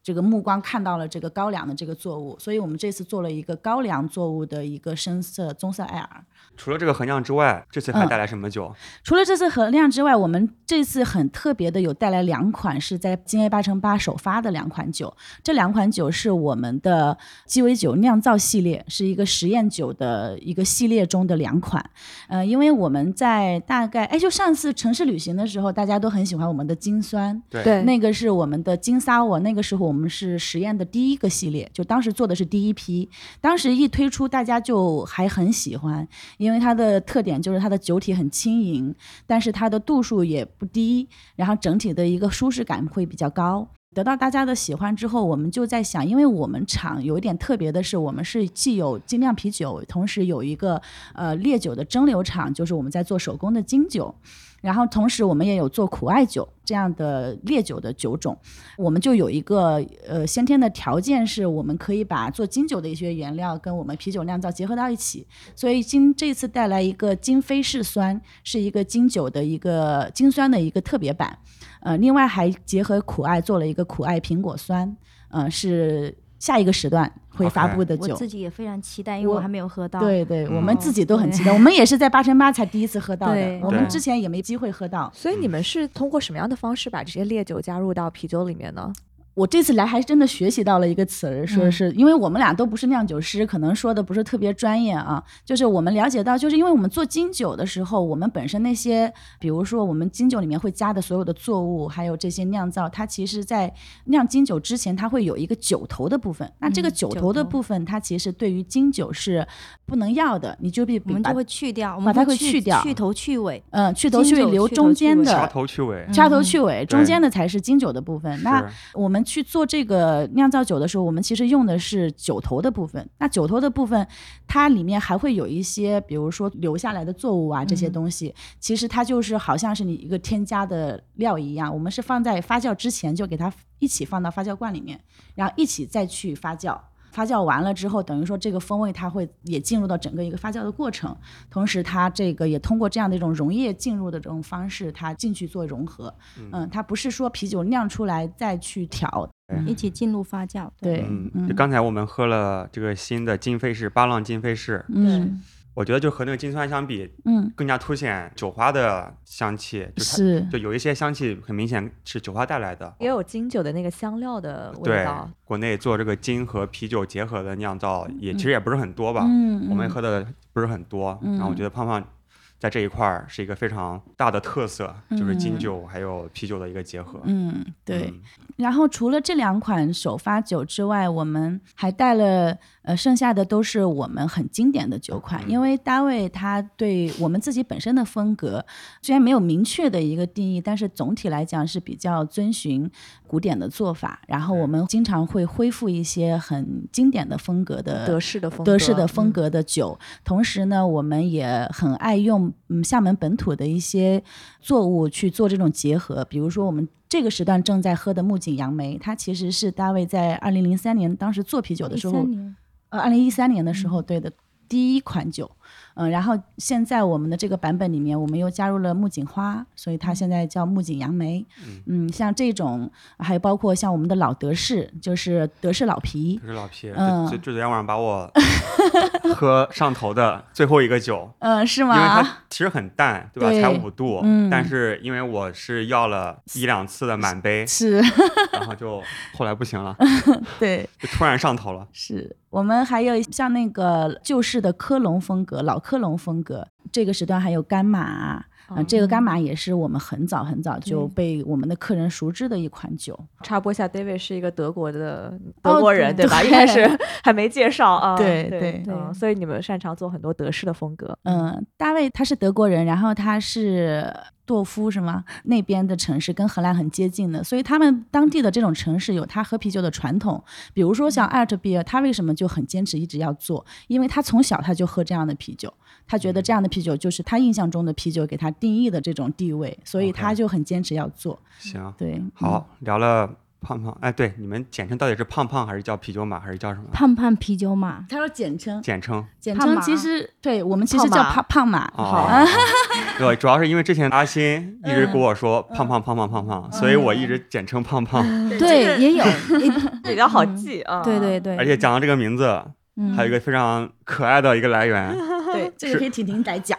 Speaker 4: 这个目光看到了这个高粱的这个作物，所以我们这次做了一个高粱作物的一个深色棕色艾尔。
Speaker 1: 除了这个衡量之外，这次还带来什么酒？
Speaker 4: 除了这次衡量之外，我们这次很特别的有带来两款是在金 A 八乘八首发的两款酒，这两款酒是我们的鸡尾酒酿造系列，是一个实验酒的一个系列中的两款。呃，因为我们在大概哎，就上次城市旅行的时候，大家都很喜欢我们的金酸，
Speaker 1: 对
Speaker 2: 对，
Speaker 4: 那个是我们的金沙我，那个时候我们是实验的第一个系列，就当时做的是第一批，当时一推出大家就还很喜欢，因因为它的特点就是它的酒体很轻盈，但是它的度数也不低，然后整体的一个舒适感会比较高。得到大家的喜欢之后，我们就在想，因为我们厂有一点特别的是，我们是既有精酿啤酒，同时有一个呃烈酒的蒸馏厂，就是我们在做手工的精酒。然后同时我们也有做苦艾酒这样的烈酒的酒种，我们就有一个呃先天的条件，是我们可以把做金酒的一些原料跟我们啤酒酿造结合到一起。所以金这次带来一个金飞式酸，是一个金酒的一个金酸的一个特别版。呃，另外还结合苦艾做了一个苦艾苹果酸，呃，是下一个时段会发布的酒。
Speaker 5: 我自己也非常期待，因为我
Speaker 4: 我
Speaker 5: 还没有喝到。
Speaker 4: 对对，我们
Speaker 1: 嗯
Speaker 4: 自己都很期待，我们也是在八乘八才第一次喝到的，我们之前也没机会喝到。
Speaker 2: 所以你们是通过什么样的方式把这些烈酒加入到啤酒里面呢？
Speaker 4: 我这次来还真的学习到了一个词儿，说
Speaker 5: 嗯
Speaker 4: 是因为我们俩都不是酿酒师，可能说的不是特别专业啊。就是我们了解到，就是因为我们做金酒的时候，我们本身那些，比如说我们金酒里面会加的所有的作物，还有这些酿造，它其实在酿金酒之前，它会有一个酒头的部分。那这个
Speaker 5: 嗯酒
Speaker 4: 酒头的部分，它其实对于金酒是不能要的，你就必把
Speaker 5: 我们就会去掉，我
Speaker 4: 把它
Speaker 5: 们会去
Speaker 4: 掉
Speaker 5: 去头去尾。
Speaker 4: 嗯去头去尾留中间的
Speaker 1: 掐头去尾，
Speaker 4: 掐头
Speaker 5: 嗯
Speaker 4: 去尾，中间的才是金酒的部分。那我们去做这个酿造酒的时候，我们其实用的是酒头的部分。那酒头的部分，它里面还会有一些，比如说留下来的作物啊这些
Speaker 5: 嗯
Speaker 4: 东西，其实它就是好像是你一个添加的料一样。我们是放在发酵之前就给它一起放到发酵罐里面，然后一起再去发酵。发酵完了之后，等于说这个风味它会也进入到整个一个发酵的过程，同时它这个也通过这样的一种溶液进入的这种方式，它进去做融合。嗯，它不是说啤酒酿出来再去调。
Speaker 5: 一起进入发酵。
Speaker 4: 对，
Speaker 1: 嗯，刚才我们喝了这个新的金飞士八浪金飞士，
Speaker 4: 嗯
Speaker 1: 我觉得就和那个金酸相比，
Speaker 4: 嗯，
Speaker 1: 更加凸显酒花的香气，就
Speaker 4: 是
Speaker 1: 就有一些香气很明显是酒花带来的。
Speaker 2: 也有金酒的那个香料的味
Speaker 1: 对
Speaker 2: 道。，
Speaker 1: 国内做这个金和啤酒结合的酿造也其实也不是很多吧，
Speaker 4: 嗯，
Speaker 1: 我们
Speaker 4: 嗯
Speaker 1: 喝的不是很多。然后我觉得胖胖在这一块儿是一个非常大的特色，就是金
Speaker 4: 嗯
Speaker 1: 酒还有啤酒的一个结合。
Speaker 4: 嗯对。
Speaker 1: 嗯
Speaker 4: 然后除了这两款首发酒之外，我们还带了呃，剩下的都是我们很经典的酒款。因为大卫他对我们自己本身的风格虽然没有明确的一个定义，但是总体来讲是比较遵循古典的做法。然后我们经常会恢复一些很经典的风格的
Speaker 2: 德式的风格，
Speaker 4: 德式的风
Speaker 2: 嗯
Speaker 4: 格的酒，同时呢，我们也很爱用嗯厦门本土的一些作物去做这种结合，比如说我们。这个时段正在喝的木槿杨梅，它其实是大卫在二零零三年当时做啤酒的时候
Speaker 5: 13，年
Speaker 4: 呃，二零一三年的时候，对的第一款酒，嗯、然后现在我们的这个版本里面，我们又加入了木槿花，所以它现在叫木槿杨梅，嗯，像这种，还有包括像我们的老德式，就是德式老啤，
Speaker 1: 德式老啤，
Speaker 4: 嗯
Speaker 1: 这这这昨天晚上把我喝上头的最后一个酒，
Speaker 4: 嗯、是吗
Speaker 1: 因为？它其实很淡，对吧？
Speaker 4: 对
Speaker 1: 才五度，
Speaker 4: 嗯
Speaker 1: 但是因为我是要了一两次的满杯，
Speaker 4: 是，
Speaker 1: 然后就后来不行了，
Speaker 4: 对。
Speaker 1: 就突然上头了。
Speaker 4: 是我们还有像那个旧式的科隆风格、老科隆风格，这个时段还有干马啊，呃这个干马也是我们很早很早就被我们的客人熟知的一款酒。
Speaker 2: 插播一下，David 是一个德国的
Speaker 4: 哦
Speaker 2: 德国人，
Speaker 4: 对
Speaker 2: 吧？
Speaker 4: 对
Speaker 2: 一开始还没介绍 啊。对
Speaker 4: 对对
Speaker 2: 嗯，所以你们擅长做很多德式的风格。
Speaker 4: 嗯，大卫他是德国人，然后他是杜夫是吗？那边的城市跟荷兰很接近的，所以他们当地的这种城市有他喝啤酒的传统。比如说像艾尔特比尔，他为什么就很坚持一直要做？因为他从小他就喝这样的啤酒，他觉得这样的啤酒就是他印象中的啤酒给他定义的这种地位，所以他就很坚持要做。
Speaker 1: 行，
Speaker 4: 对，嗯
Speaker 1: 好，聊了胖胖，哎，对，你们简称到底是胖胖还是叫啤酒马还是叫什么？
Speaker 5: 胖胖啤酒马，
Speaker 4: 他说简称，
Speaker 1: 简称
Speaker 4: 简称其实对我们其实叫胖胖马。
Speaker 1: 好，对，主要是因为之前阿新一直跟我说胖胖胖胖胖胖，所以我一直简称胖胖，
Speaker 5: 对，也有，
Speaker 2: 比较好记啊。
Speaker 5: 对对对，
Speaker 1: 而且讲到这个名字，
Speaker 5: 嗯
Speaker 1: 还有一个非常可爱的一个来源，
Speaker 4: 对，这个可以婷婷来讲。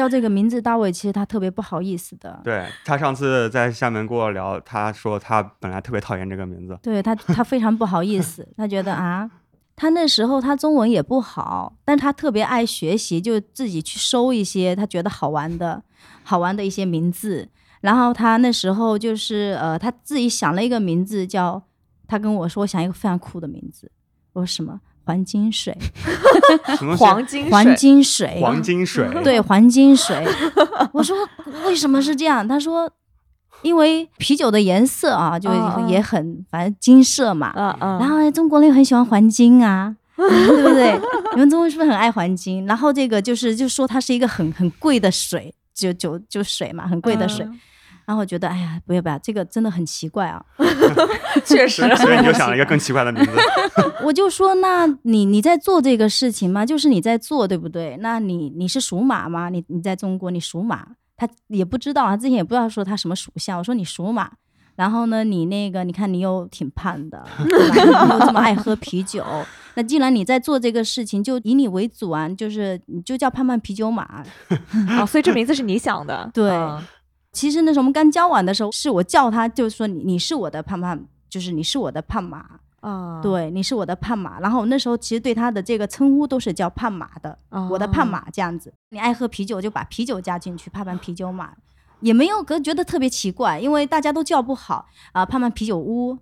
Speaker 5: 叫这个名字，大卫其实他特别不好意思的。
Speaker 1: 对他上次在厦门跟我聊，他说他本来特别讨厌这个名字，
Speaker 5: 对他，他非常不好意思，他觉得啊，他那时候他中文也不好，但他特别爱学习，就自己去搜一些他觉得好玩的、好玩的一些名字。然后他那时候就是呃，他自己想了一个名字叫，他跟我说我想一个非常酷的名字，我说什么黄金水，
Speaker 2: 黄金水
Speaker 5: 黄金水，
Speaker 1: 黄金水，
Speaker 5: 对，黄金水。我说为什么是这样？他说，因为啤酒的颜色啊，就也很反正金色嘛。
Speaker 2: 嗯嗯，
Speaker 5: 然后中国人很喜欢黄金啊，对不对？你们中国是不是很爱黄金？然后这个就是就说它是一个很很贵的水。就酒就水嘛，很贵的水。
Speaker 2: 嗯
Speaker 5: 然后我觉得，哎呀，不要不要，这个真的很奇怪啊。
Speaker 2: 确实，
Speaker 1: 所以你就想了一个更奇怪的名字。
Speaker 5: 我就说，那你你在做这个事情吗？就是你在做，对不对？那你你是属马吗？你你在中国你属马，他也不知道啊，之前也不知道说他什么属相。我说你属马，然后呢，你那个你看你又挺胖的，对吧你又这么爱喝啤酒，那既然你在做这个事情，就以你为主啊，就是你就叫胖胖啤酒马。
Speaker 2: 哦，所以这名字是你想的，
Speaker 5: 对
Speaker 2: 嗯
Speaker 5: 其实那时候我们刚交往的时候，是我叫他，就是说你你是我的胖胖，就是你是我的胖马。
Speaker 2: 啊，
Speaker 5: 对，你是我的胖马。然后那时候其实对他的这个称呼都是叫胖马的，我的胖
Speaker 2: 哦
Speaker 5: 马这样子。你爱喝啤酒就把啤酒加进去，胖胖啤酒马。也没有，可觉得特别奇怪，因为大家都叫不好啊、胖胖啤酒屋，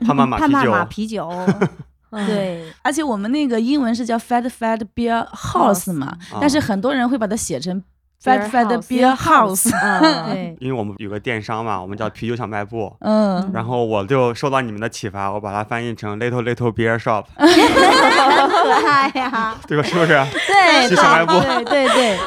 Speaker 1: 胖胖马
Speaker 5: 胖胖
Speaker 1: 啤酒，
Speaker 5: 马啤酒，
Speaker 2: 嗯，
Speaker 5: 对，
Speaker 4: 而且我们那个英文是叫 Fat Fat Beer House 嘛，
Speaker 1: 啊
Speaker 4: 但是很多人会把它写成 Fat Fat
Speaker 2: House
Speaker 4: Beer House。
Speaker 2: 嗯，
Speaker 5: 对，
Speaker 1: 因为我们有个电商嘛，我们叫啤酒小卖部。
Speaker 4: 嗯，
Speaker 1: 然后我就受到你们的启发，我把它翻译成 Little Little Beer Shop，
Speaker 5: 很可爱呀、
Speaker 1: 这个是不是？
Speaker 5: 对，
Speaker 1: 去小卖部
Speaker 5: 对对对，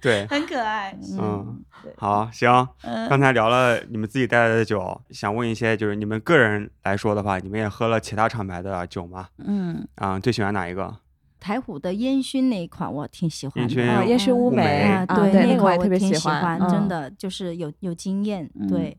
Speaker 1: 对，
Speaker 4: 很可爱。
Speaker 1: 嗯，好，行。刚才聊了你们自己带来的酒，想问一些，就是你们个人来说的话，你们也喝了其他厂牌的酒吗？
Speaker 4: 嗯，
Speaker 1: 啊、最喜欢哪一个？
Speaker 5: 台虎的烟熏那一款我挺喜欢的。
Speaker 1: 烟熏
Speaker 2: 啊，烟熏乌
Speaker 1: 乌梅
Speaker 2: 梅
Speaker 5: 啊，
Speaker 2: 啊
Speaker 5: 对，
Speaker 2: 那
Speaker 5: 个我
Speaker 2: 也特别
Speaker 5: 喜
Speaker 2: 欢，
Speaker 5: 真
Speaker 2: 嗯
Speaker 5: 的就是有有经验，
Speaker 4: 嗯
Speaker 5: 对。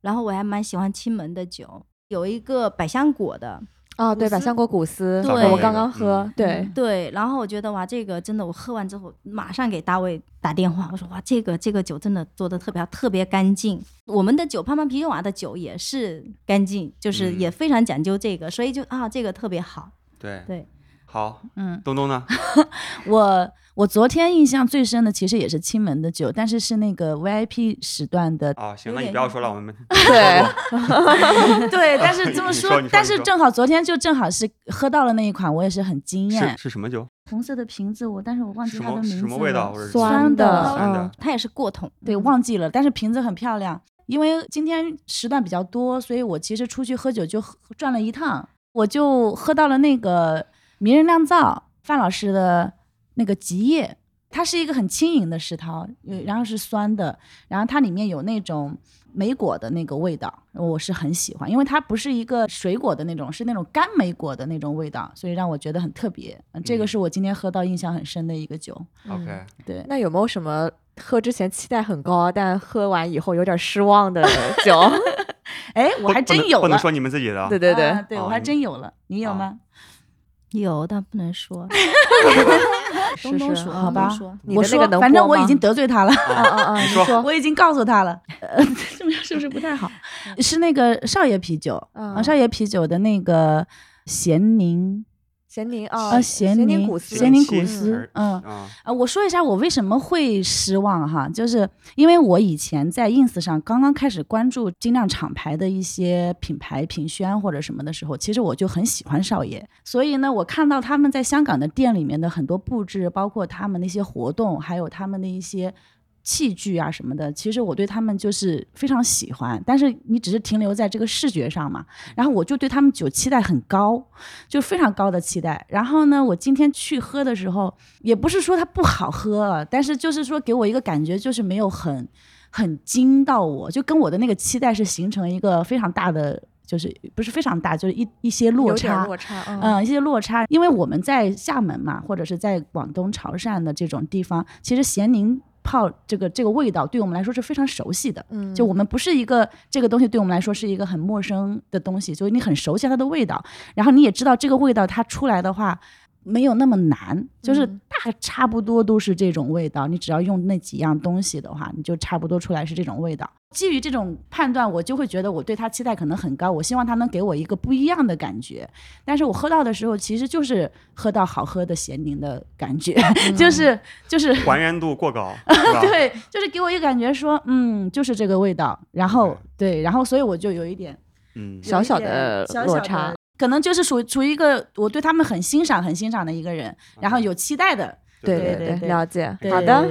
Speaker 5: 然后我还蛮喜欢青门的酒，有一个百香果的，
Speaker 2: 哦，对，百香果古斯，
Speaker 5: 对
Speaker 2: 我刚刚喝
Speaker 1: 嗯，
Speaker 2: 对，
Speaker 5: 对。然后我觉得哇，这个真的，我喝完之后马上给大卫打电话，我说哇，这个这个酒真的做的特别好，特别干净。我们的酒，胖胖啤酒娃的酒也是干净，就是
Speaker 1: 嗯
Speaker 5: 也非常讲究这个，所以就啊，这个特别好。
Speaker 1: 对，
Speaker 5: 对，
Speaker 1: 好，
Speaker 4: 嗯，
Speaker 1: 东东呢？
Speaker 4: 我我昨天印象最深的其实也是青门的酒，但是是那个 VIP 时段的。
Speaker 1: 啊，行，那你 不要说了，我们
Speaker 2: 对，
Speaker 4: 对，但是这么
Speaker 1: 说
Speaker 4: 但是正好昨天就正好是喝到了那一款，我也是很惊艳。
Speaker 1: 是什么酒？
Speaker 4: 红色的瓶子，我但是我忘记它的名字
Speaker 1: 什么味道？
Speaker 2: 酸的嗯
Speaker 5: 它也是过桶，
Speaker 4: 对，忘记了，但是瓶子很漂亮。因为今天时段比较多，所以我其实出去喝酒就转了一趟，我就喝到了那个名人酿造范老师的那个极叶，它是一个很轻盈的石涛，然后是酸的，然后它里面有那种莓果的那个味道，我是很喜欢，因为它不是一个水果的那种，是那种干莓果的那种味道，所以让我觉得很特别。嗯这个
Speaker 1: 嗯
Speaker 4: 是我今天喝到印象很深的一个酒。
Speaker 1: OK，
Speaker 4: 对，
Speaker 2: 那有没有什么喝之前期待很高，但喝完以后有点失望的酒？
Speaker 4: 哎，我还真有了。
Speaker 1: 不能说你们自己的。
Speaker 2: 对对对
Speaker 4: 啊，对我还真有了，你有
Speaker 1: 哦
Speaker 4: 吗？
Speaker 5: 有但不能说。
Speaker 2: 是
Speaker 5: 东东说，
Speaker 2: 好
Speaker 4: 吧我说反正我已经得罪他了，
Speaker 2: 啊啊啊！你
Speaker 1: 说
Speaker 2: 说，
Speaker 4: 我已经告诉他了，呃，这么样是不是不太好？是那个少爷啤酒啊，
Speaker 2: 嗯
Speaker 4: 少爷啤酒的那个咸宁
Speaker 2: 咸宁啊，
Speaker 4: 啊，
Speaker 2: 咸
Speaker 4: 咸宁
Speaker 2: 宁古斯，
Speaker 4: 咸宁古斯，嗯。
Speaker 1: 啊，
Speaker 4: 啊，我说一下我为什么会失望哈，就是因为我以前在 ins 上刚刚开始关注精酿厂牌的一些品牌品宣或者什么的时候，其实我就很喜欢少爷，所以呢，我看到他们在香港的店里面的很多布置，包括他们那些活动，还有他们的一些。器具啊什么的，其实我对他们就是非常喜欢，但是你只是停留在这个视觉上嘛，然后我就对他们酒期待很高，就非常高的期待。然后呢，我今天去喝的时候，也不是说它不好喝，但是就是说给我一个感觉，就是没有很很惊到我，就跟我的那个期待是形成一个非常大的，就是不是非常大，就是一一些落差。
Speaker 2: 落差，嗯
Speaker 4: 嗯，一些落差，因为我们在厦门嘛，或者是在广东潮汕的这种地方，其实咸宁泡这个这个味道对我们来说是非常熟悉的。
Speaker 2: 嗯，
Speaker 4: 就我们不是一个这个东西对我们来说是一个很陌生的东西，所以你很熟悉它的味道，然后你也知道这个味道它出来的话没有那么难，就是
Speaker 2: 嗯
Speaker 4: 大差不多都是这种味道，你只要用那几样东西的话，你就差不多出来是这种味道。基于这种判断，我就会觉得我对它期待可能很高，我希望它能给我一个不一样的感觉。但是我喝到的时候，其实就是喝到好喝的咸宁的感觉，就是就是
Speaker 1: 还原度过高？
Speaker 4: 对，就是给我一个感觉说，嗯，就是这个味道。然后对，然后所以我就有一点
Speaker 1: 嗯，
Speaker 2: 小小的
Speaker 4: 小小
Speaker 2: 落差
Speaker 4: 的可能就是属于处于一个我对他们很欣赏、很欣赏的一个人，然后有期待的。
Speaker 2: 对
Speaker 4: 对对对
Speaker 2: 了解。好的，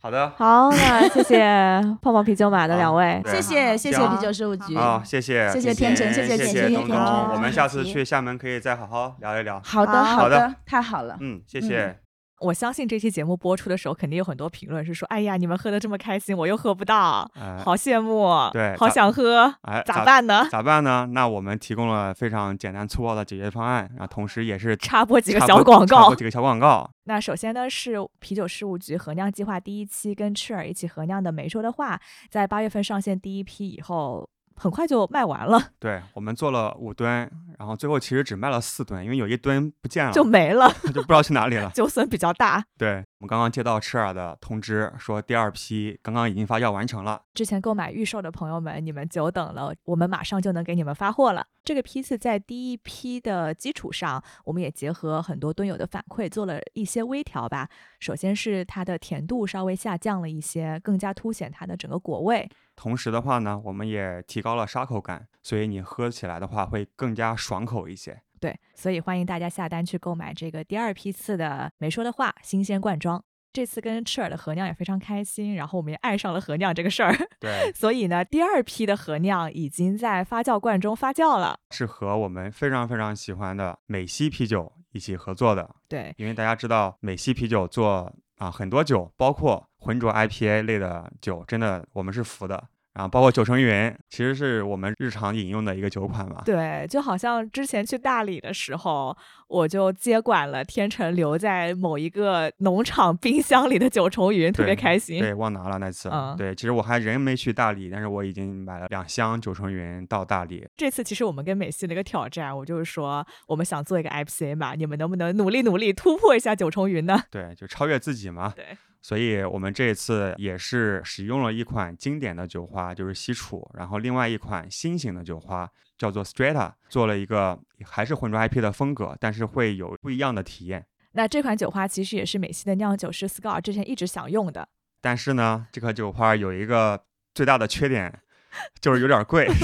Speaker 1: 好的，
Speaker 2: 好，那谢谢 泡泡啤酒马的两位，
Speaker 1: 对
Speaker 4: 谢谢谢谢啤酒事务局。
Speaker 1: 好，谢谢，
Speaker 4: 谢谢天成谢
Speaker 1: 谢
Speaker 4: 谢
Speaker 1: 谢东东我们下次去厦门可以再好好聊一聊。
Speaker 4: 好的
Speaker 2: 好
Speaker 1: 的
Speaker 4: 好的，太好了。
Speaker 1: 嗯，谢谢。
Speaker 2: 我相信这期节目播出的时候，肯定有很多评论是说：“哎呀，你们喝的这么开心，我又喝不到，
Speaker 1: 哎
Speaker 2: 好羡慕，
Speaker 1: 对
Speaker 2: 好想喝，
Speaker 1: 哎，
Speaker 2: 咋？办呢
Speaker 1: 咋办呢？那我们提供了非常简单粗暴的解决方案，然后同时也是？”
Speaker 2: 插播几个小广告
Speaker 1: 插播。几个小广告。
Speaker 2: 那首先呢，是啤酒事务局合酿计划第一期跟赤耳一起合酿的《没说的话》，在八月份上线第一批以后，很快就卖完了，
Speaker 1: 对我们做了五吨，然后最后其实只卖了四吨，因为有一吨不见了，
Speaker 2: 就没了，
Speaker 1: 就不知道去哪里了。
Speaker 2: 酒损比较大。
Speaker 1: 对我们刚刚接到赤耳的通知，说第二批刚刚已经发酵完成了。
Speaker 2: 之前购买预售的朋友们，你们久等了，我们马上就能给你们发货了。这个批次在第一批的基础上，我们也结合很多蹲友的反馈，做了一些微调吧。首先是它的甜度稍微下降了一些，更加凸显它的整个果味。
Speaker 1: 同时的话呢，我们也提高了沙口感，所以你喝起来的话会更加爽口一些。
Speaker 2: 对，所以欢迎大家下单去购买这个第二批次的没说的话新鲜罐装。这次跟赤耳的合酿也非常开心，然后我们也爱上了合酿这个事儿，
Speaker 1: 对，
Speaker 2: 所以呢，第二批的合酿已经在发酵罐中发酵了。
Speaker 1: 是和我们非常非常喜欢的美西啤酒一起合作的，
Speaker 2: 对，
Speaker 1: 因为大家知道美西啤酒做啊很多酒，包括浑浊 IPA 类的酒，真的我们是服的。然后包括九成云，其实是我们日常饮用的一个酒款嘛。
Speaker 2: 对，就好像之前去大理的时候，我就接管了天成留在某一个农场冰箱里的九重云，特别开心。
Speaker 1: 对，忘拿了那次。
Speaker 2: 嗯
Speaker 1: 对，其实我还人没去大理，但是我已经买了两箱九重云到大理。
Speaker 2: 这次其实我们跟美系的一个挑战，我就是说，我们想做一个 IPA 嘛，你们能不能努力努力突破一下九重云呢？
Speaker 1: 对，就超越自己嘛。
Speaker 2: 对，
Speaker 1: 所以我们这一次也是使用了一款经典的酒花，就是西楚，然后另外一款新型的酒花叫做 Strata，做了一个还是混浊 IP 的风格，但是会有不一样的体验。
Speaker 2: 那这款酒花其实也是美系的酿酒师 Scar 之前一直想用的，
Speaker 1: 但是呢，这款酒花有一个最大的缺点，就是有点贵。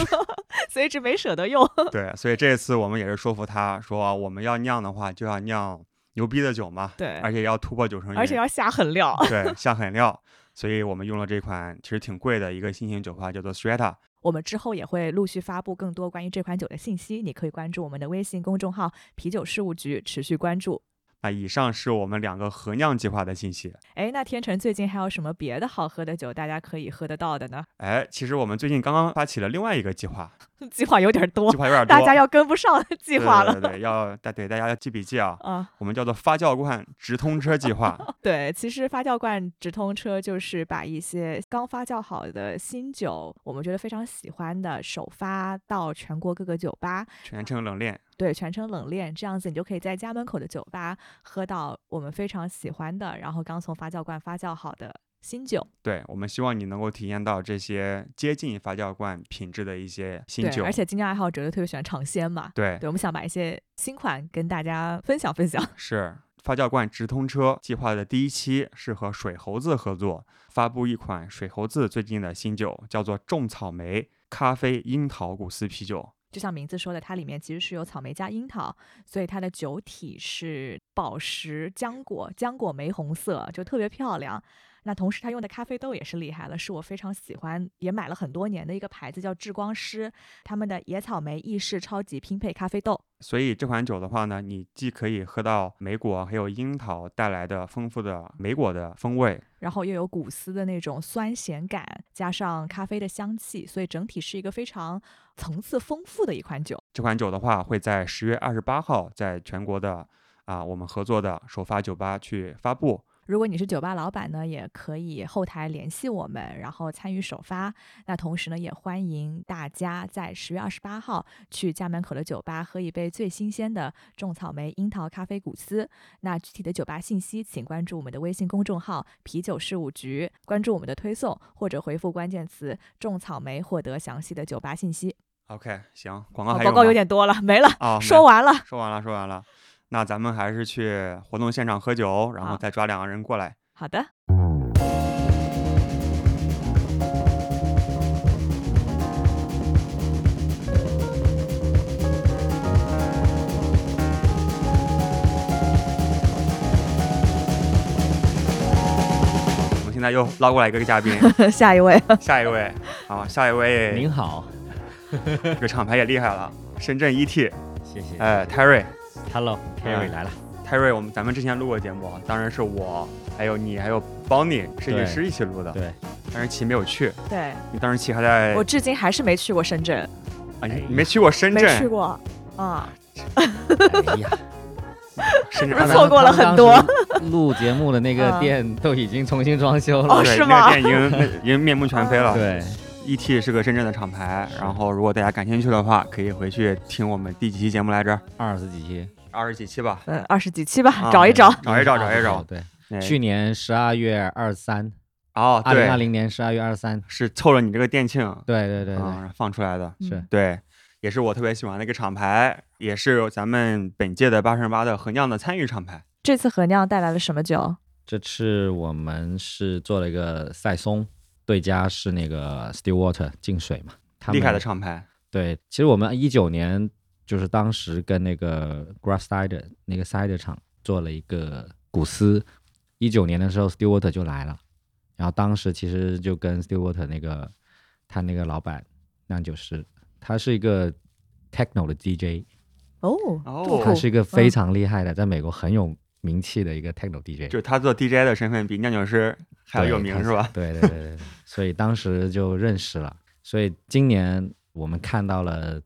Speaker 2: 所以一直没舍得用。
Speaker 1: 对，所以这一次我们也是说服他说，我们要酿的话就要酿牛逼的酒嘛，
Speaker 2: 对
Speaker 1: 而且要突破九成云，
Speaker 2: 而且要下狠料。
Speaker 1: 对下狠料。所以我们用了这款其实挺贵的一个新型酒花，叫做 Strata。
Speaker 2: 我们之后也会陆续发布更多关于这款酒的信息，你可以关注我们的微信公众号“啤酒事务局”，持续关注。
Speaker 1: 那以上是我们两个合酿计划的信息。
Speaker 2: 哎，那天成最近还有什么别的好喝的酒，大家可以喝得到的呢？
Speaker 1: 哎，其实我们最近刚刚发起了另外一个计划，
Speaker 2: 计划有点 多
Speaker 1: 计，划有点多，
Speaker 2: 大家要跟不上计划了。
Speaker 1: 对对对，要大对大家要记笔记啊。
Speaker 2: 啊，
Speaker 1: 我们叫做发酵罐直通车计划。
Speaker 2: 对，其实发酵罐直通车就是把一些刚发酵好的新酒，我们觉得非常喜欢的，首发到全国各个酒吧，
Speaker 1: 全程冷链。
Speaker 2: 对，全程冷链，这样子你就可以在家门口的酒吧喝到我们非常喜欢的，然后刚从发酵罐发酵好的新酒。
Speaker 1: 对我们希望你能够体验到这些接近发酵罐品质的一些新
Speaker 2: 对，
Speaker 1: 酒。
Speaker 2: 而且精酿爱好者都特别喜欢尝鲜嘛。
Speaker 1: 对
Speaker 2: 对，我们想把一些新款跟大家分享分享。
Speaker 1: 是发酵罐直通车计划的第一期是和水猴子合作，发布一款水猴子最近的新酒，叫做种草莓咖啡樱桃古斯啤酒。
Speaker 2: 就像名字说的，它里面其实是有草莓加樱桃，所以它的酒体是宝石浆果，浆果玫红色，就特别漂亮。那同时，他用的咖啡豆也是厉害了，是我非常喜欢，也买了很多年的一个牌子叫智光师，他们的野草莓意式超级拼配咖啡豆。
Speaker 1: 所以这款酒的话呢，你既可以喝到莓果还有樱桃带来的丰富的莓果的风味，
Speaker 2: 然后又有古斯的那种酸咸感，加上咖啡的香气，所以整体是一个非常层次丰富的一款酒。
Speaker 1: 这款酒的话会在十月二十八号在全国的啊我们合作的首发酒吧去发布。
Speaker 2: 如果你是酒吧老板呢，也可以后台联系我们，然后参与首发。那同时呢，也欢迎大家在十月二十八号去家门口的酒吧喝一杯最新鲜的种草莓樱桃咖啡古斯。那具体的酒吧信息，请关注我们的微信公众号“啤酒事务局”，关注我们的推送，或者回复关键词“种草莓”获得详细的酒吧信息。
Speaker 1: OK，行，广告，还有
Speaker 2: 广告有点多了，没了，
Speaker 1: 啊，
Speaker 2: 说完了。
Speaker 1: 说完了，说完了。那咱们还是去活动现场喝酒，然后再抓两个人过来。
Speaker 2: 好的。
Speaker 1: 我们现在又捞过来一个嘉宾，
Speaker 2: 下一位，
Speaker 1: 下一位啊，下一位，
Speaker 6: 您好，
Speaker 1: 这个厂牌也厉害了，深圳 ET，
Speaker 6: 谢谢。
Speaker 1: 哎，泰瑞
Speaker 6: ，Hello，Kerry 来了。
Speaker 1: 泰瑞，我们咱们之前录过节目，当然是我，还有你，还有 Bonnie 设计师一起录的。
Speaker 6: 对，
Speaker 1: 但是琪没有去，
Speaker 2: 对
Speaker 1: 你当时琪还在
Speaker 2: 我至今还是没去过深圳，
Speaker 1: 啊，你你没去过深圳
Speaker 2: 没
Speaker 1: 圳，
Speaker 2: 去过啊，
Speaker 6: 哎呀，
Speaker 1: 深圳
Speaker 2: 是不是错过了很多。
Speaker 6: 录节目的那个
Speaker 2: 嗯
Speaker 6: 店都已经重新装修了。
Speaker 2: 哦是吗那
Speaker 1: 个店已经 已经面目全非了。
Speaker 6: 对
Speaker 1: ，，ET 是个深圳的厂牌，然后如果大家感兴趣的话，可以回去听我们第几期节目来着？
Speaker 6: 二十几期，
Speaker 1: 二十几期吧。
Speaker 2: 嗯，二十几期吧，
Speaker 1: 啊
Speaker 2: 找一找。
Speaker 1: 找一找，找一找。
Speaker 6: 对，
Speaker 1: 哎
Speaker 6: 去年十二月二十三，
Speaker 1: 哦，
Speaker 6: 二零二
Speaker 1: 对，
Speaker 6: 零年十二月二十三。
Speaker 1: 是凑了你这个店庆，
Speaker 6: 对对对
Speaker 1: 放出来的。
Speaker 6: 是
Speaker 2: 嗯
Speaker 1: 对，也是我特别喜欢的一个厂牌，也是咱们本届的八乘八的合酿的参与厂牌。
Speaker 2: 这次合酿带来了什么酒？
Speaker 6: 这次我们是做了一个赛松，对家是那个 Stillwater 净水嘛，他们
Speaker 1: 厉害的厂牌，
Speaker 6: 对，其实我们一九年就是当时跟那个 Grass Cider 那个 cider 厂做了一个古斯，一九年的时候 Stillwater 就来了，然后当时其实就跟 Stillwater 那个他那个老板酿酒师，他是一个 techno 的 DJ，
Speaker 2: 哦，
Speaker 1: 哦
Speaker 6: 他是一个非常厉害的，在美国很有名气的一个 techno DJ，
Speaker 1: 就是他做 DJ 的身份比酿酒师还要有名是吧？
Speaker 6: 对对对对对，所以当时就认识了。所以今年我们看到了，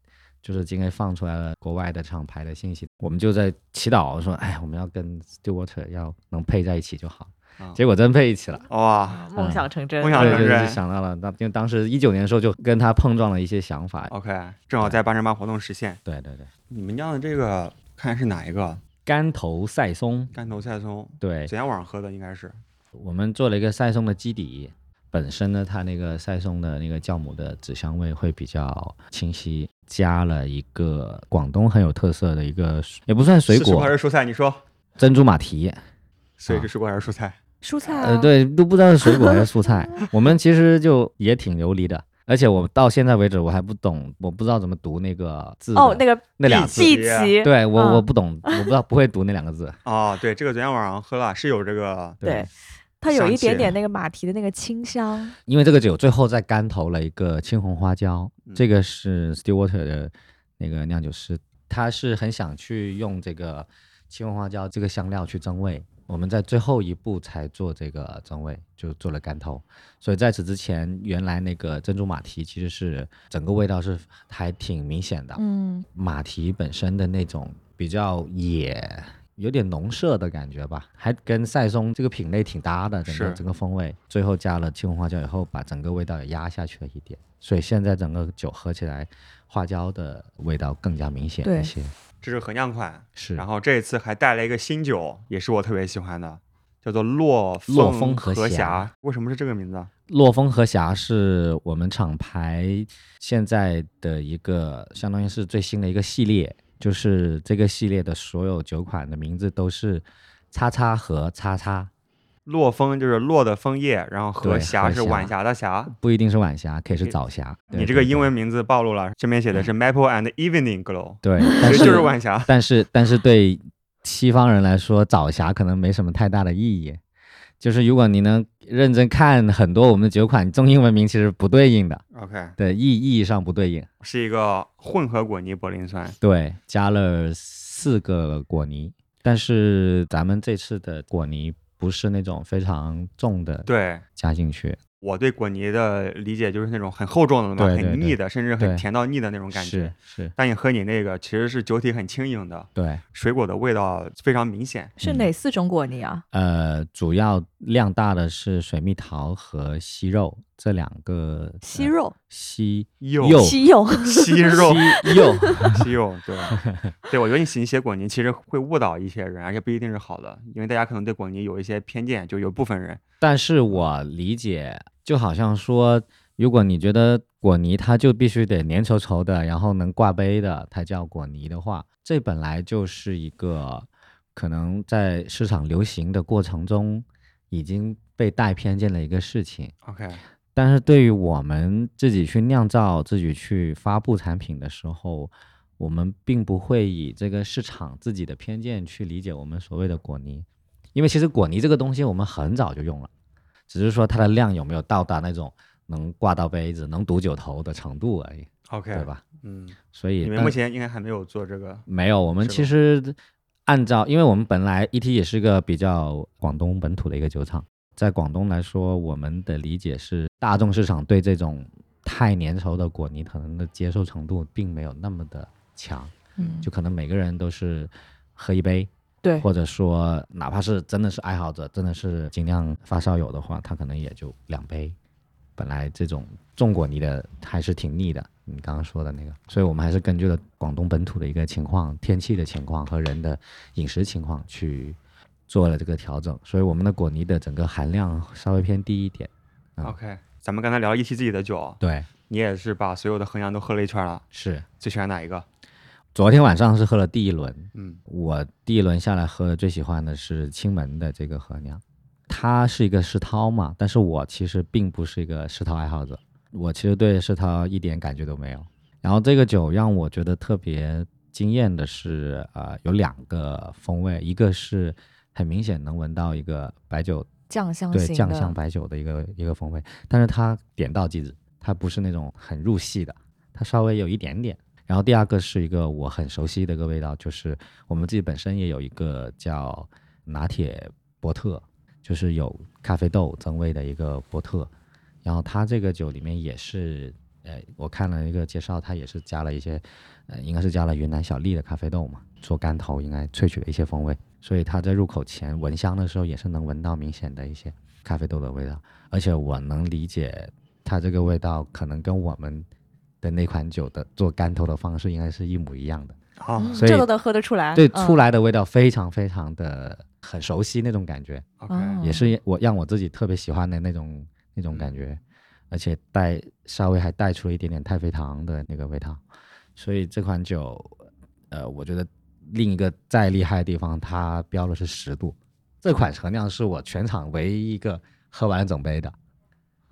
Speaker 6: 就是今天放出来了国外的厂牌的信息，我们就在祈祷说，哎，我们要跟 Stillwater 要能配在一起就好。
Speaker 1: 啊
Speaker 6: 结果真配一起了。
Speaker 1: 哇
Speaker 2: 梦想成真。
Speaker 6: 对，
Speaker 1: 梦想成真
Speaker 6: 就是想到了，那因为当时一九年的时候就跟他碰撞了一些想法。
Speaker 1: ，OK，正好在八乘八活动实现。
Speaker 6: 对对对，
Speaker 1: 你们酿的这个看是哪一个？
Speaker 6: 干头赛松，
Speaker 1: 干头赛松，
Speaker 6: 对
Speaker 1: 昨天晚上喝的应该是。
Speaker 6: 我们做了一个赛松的基底，本身呢，它那个赛松的那个酵母的紫香味会比较清晰，加了一个广东很有特色的一个，也不算水
Speaker 1: 果
Speaker 6: 果
Speaker 1: 还，是蔬菜？你说，
Speaker 6: 珍珠马蹄。
Speaker 1: 所以是水果还是蔬菜？
Speaker 2: 蔬菜啊，
Speaker 6: 呃，对，都不知道是水果还是蔬菜。我们其实就也挺流离的，而且我到现在为止我还不懂，我不知道怎么读那个字。
Speaker 2: 哦，那个
Speaker 6: 那俩字，对我
Speaker 2: 嗯
Speaker 6: 我不懂，我不知道不会读那两个字。
Speaker 1: 哦，对，这个昨天晚上喝了，是有这个
Speaker 2: 对，它有一点点那个马蹄的那个清香。
Speaker 6: 因为这个酒最后在干投了一个青红花椒，
Speaker 1: 嗯
Speaker 6: 这个是 Stillwater 的那个酿酒师，他是很想去用这个青红花椒这个香料去增味。我们在最后一步才做这个增味，就做了干投。所以在此之前，原来那个珍珠马蹄其实是整个味道是还挺明显的。
Speaker 2: 嗯，
Speaker 6: 马蹄本身的那种比较野，有点农舍的感觉吧，还跟赛松这个品类挺搭的，整个
Speaker 1: 是
Speaker 6: 整个风味。最后加了青红花椒以后，把整个味道也压下去了一点，所以现在整个酒喝起来，花椒的味道更加明显一些。
Speaker 1: 这是合酿款，
Speaker 6: 是，
Speaker 1: 然后这一次还带了一个新酒，也是我特别喜欢的，叫做洛
Speaker 6: 洛
Speaker 1: 风
Speaker 6: 风和
Speaker 1: 霞
Speaker 6: 霞。
Speaker 1: 为什么是这个名字？
Speaker 6: 洛风和霞是我们厂牌现在的一个，相当于是最新的一个系列，就是这个系列的所有酒款的名字都是叉叉和叉叉。
Speaker 1: 落枫就是落的枫叶，然后和霞是晚霞的霞。
Speaker 6: 不一定是晚霞，可以是早霞。
Speaker 1: 你这个英文名字暴露了，这边写的是 Maple and Evening Glow，
Speaker 6: 对，但
Speaker 1: 其实就是晚霞。
Speaker 6: 但是但是对西方人来说，早霞可能没什么太大的意义。就是如果你能认真看很多我们的酒款，中英文名其实不对应的
Speaker 1: ，OK，
Speaker 6: 对意意义上不对应。
Speaker 1: 是一个混合果泥柏林酸。
Speaker 6: 对，加了四个果泥，但是咱们这次的果泥不是那种非常重的
Speaker 1: 对
Speaker 6: 加进去，
Speaker 1: 我对果泥的理解就是那种很厚重的嘛，
Speaker 6: 对对对
Speaker 1: 很腻的，甚至很甜到腻的那种感觉
Speaker 6: 是。是，
Speaker 1: 但你喝你那个，其实是酒体很轻盈的，
Speaker 6: 对，
Speaker 1: 水果的味道非常明显。
Speaker 2: 是哪四种果泥啊？
Speaker 6: 呃，主要量大的是水蜜桃和西肉这两个
Speaker 2: 西肉、
Speaker 6: 西
Speaker 1: 柚
Speaker 6: 柚
Speaker 2: 西柚，
Speaker 1: 西
Speaker 6: 柚，
Speaker 1: 西柚，对，对，我觉得你写你写果泥其实会误导一些人，而且不一定是好的，因为大家可能对果泥有一些偏见，就有部分人，
Speaker 6: 但是我理解，就好像说，如果你觉得果泥它就必须得粘稠稠的，然后能挂杯的，它叫果泥的话，这本来就是一个可能在市场流行的过程中已经被带偏见的一个事情。
Speaker 1: OK，
Speaker 6: 但是对于我们自己去酿造、自己去发布产品的时候，我们并不会以这个市场自己的偏见去理解我们所谓的果泥，因为其实果泥这个东西我们很早就用了，只是说它的量有没有到达那种能挂到杯子、能堵酒头的程度而已
Speaker 1: ，OK，
Speaker 6: 对？吧？
Speaker 1: 嗯，
Speaker 6: 所以
Speaker 1: 你们目前应该还没有做这个，
Speaker 6: 没有，我们其实按照，因为我们本来 ET 也是个比较广东本土的一个酒厂，在广东来说，我们的理解是大众市场对这种太粘稠的果泥可能的接受程度并没有那么的强，
Speaker 2: 嗯，
Speaker 6: 就可能每个人都是喝一杯，
Speaker 2: 对，
Speaker 6: 或者说哪怕是真的是爱好者，真的是尽量发烧友的话，他可能也就两杯。本来这种重果泥的还是挺腻的，你刚刚说的那个，所以我们还是根据了广东本土的一个情况、天气的情况和人的饮食情况去做了这个调整，所以我们的果泥的整个含量稍微偏低一点。啊
Speaker 1: OK，咱们刚才聊了一期自己的酒，
Speaker 6: 对，
Speaker 1: 你也是把所有的衡阳都喝了一圈了，
Speaker 6: 是。
Speaker 1: 最喜欢哪一个？
Speaker 6: 昨天晚上是喝了第一轮，
Speaker 1: 嗯，
Speaker 6: 我第一轮下来喝的最喜欢的是青门的这个和酿，它是一个世涛嘛，但是我其实并不是一个世涛爱好者，我其实对世涛一点感觉都没有。然后这个酒让我觉得特别惊艳的是，呃，有两个风味，一个是很明显能闻到一个白酒
Speaker 2: 酱香
Speaker 6: 对酱香白酒的一个一个风味，但是它点到即止，它不是那种很入戏的，它稍微有一点点。然后第二个是一个我很熟悉的一个味道，就是我们自己本身也有一个叫拿铁波特，就是有咖啡豆增味的一个波特。然后它这个酒里面也是，呃，我看了一个介绍，它也是加了一些，呃，应该是加了云南小粒的咖啡豆嘛，做干头应该萃取了一些风味，所以它在入口前闻香的时候也是能闻到明显的一些咖啡豆的味道，而且我能理解它这个味道可能跟我们的那款酒的做干头的方式应该是一模一样的，
Speaker 1: 好
Speaker 2: 嗯
Speaker 6: 所以
Speaker 2: 这都能喝得出来，
Speaker 6: 对，
Speaker 2: 嗯。
Speaker 6: 出来的味道非常非常的很熟悉那种感觉
Speaker 1: ，，OK，
Speaker 2: 哦。
Speaker 6: 也是我让我自己特别喜欢的那种那种感觉，而且带稍微还带出了一点点太妃糖的那个味道，所以这款酒，呃，我觉得另一个再厉害的地方，它标的是十度，这款陈酿是我全场唯一一个喝完整杯的，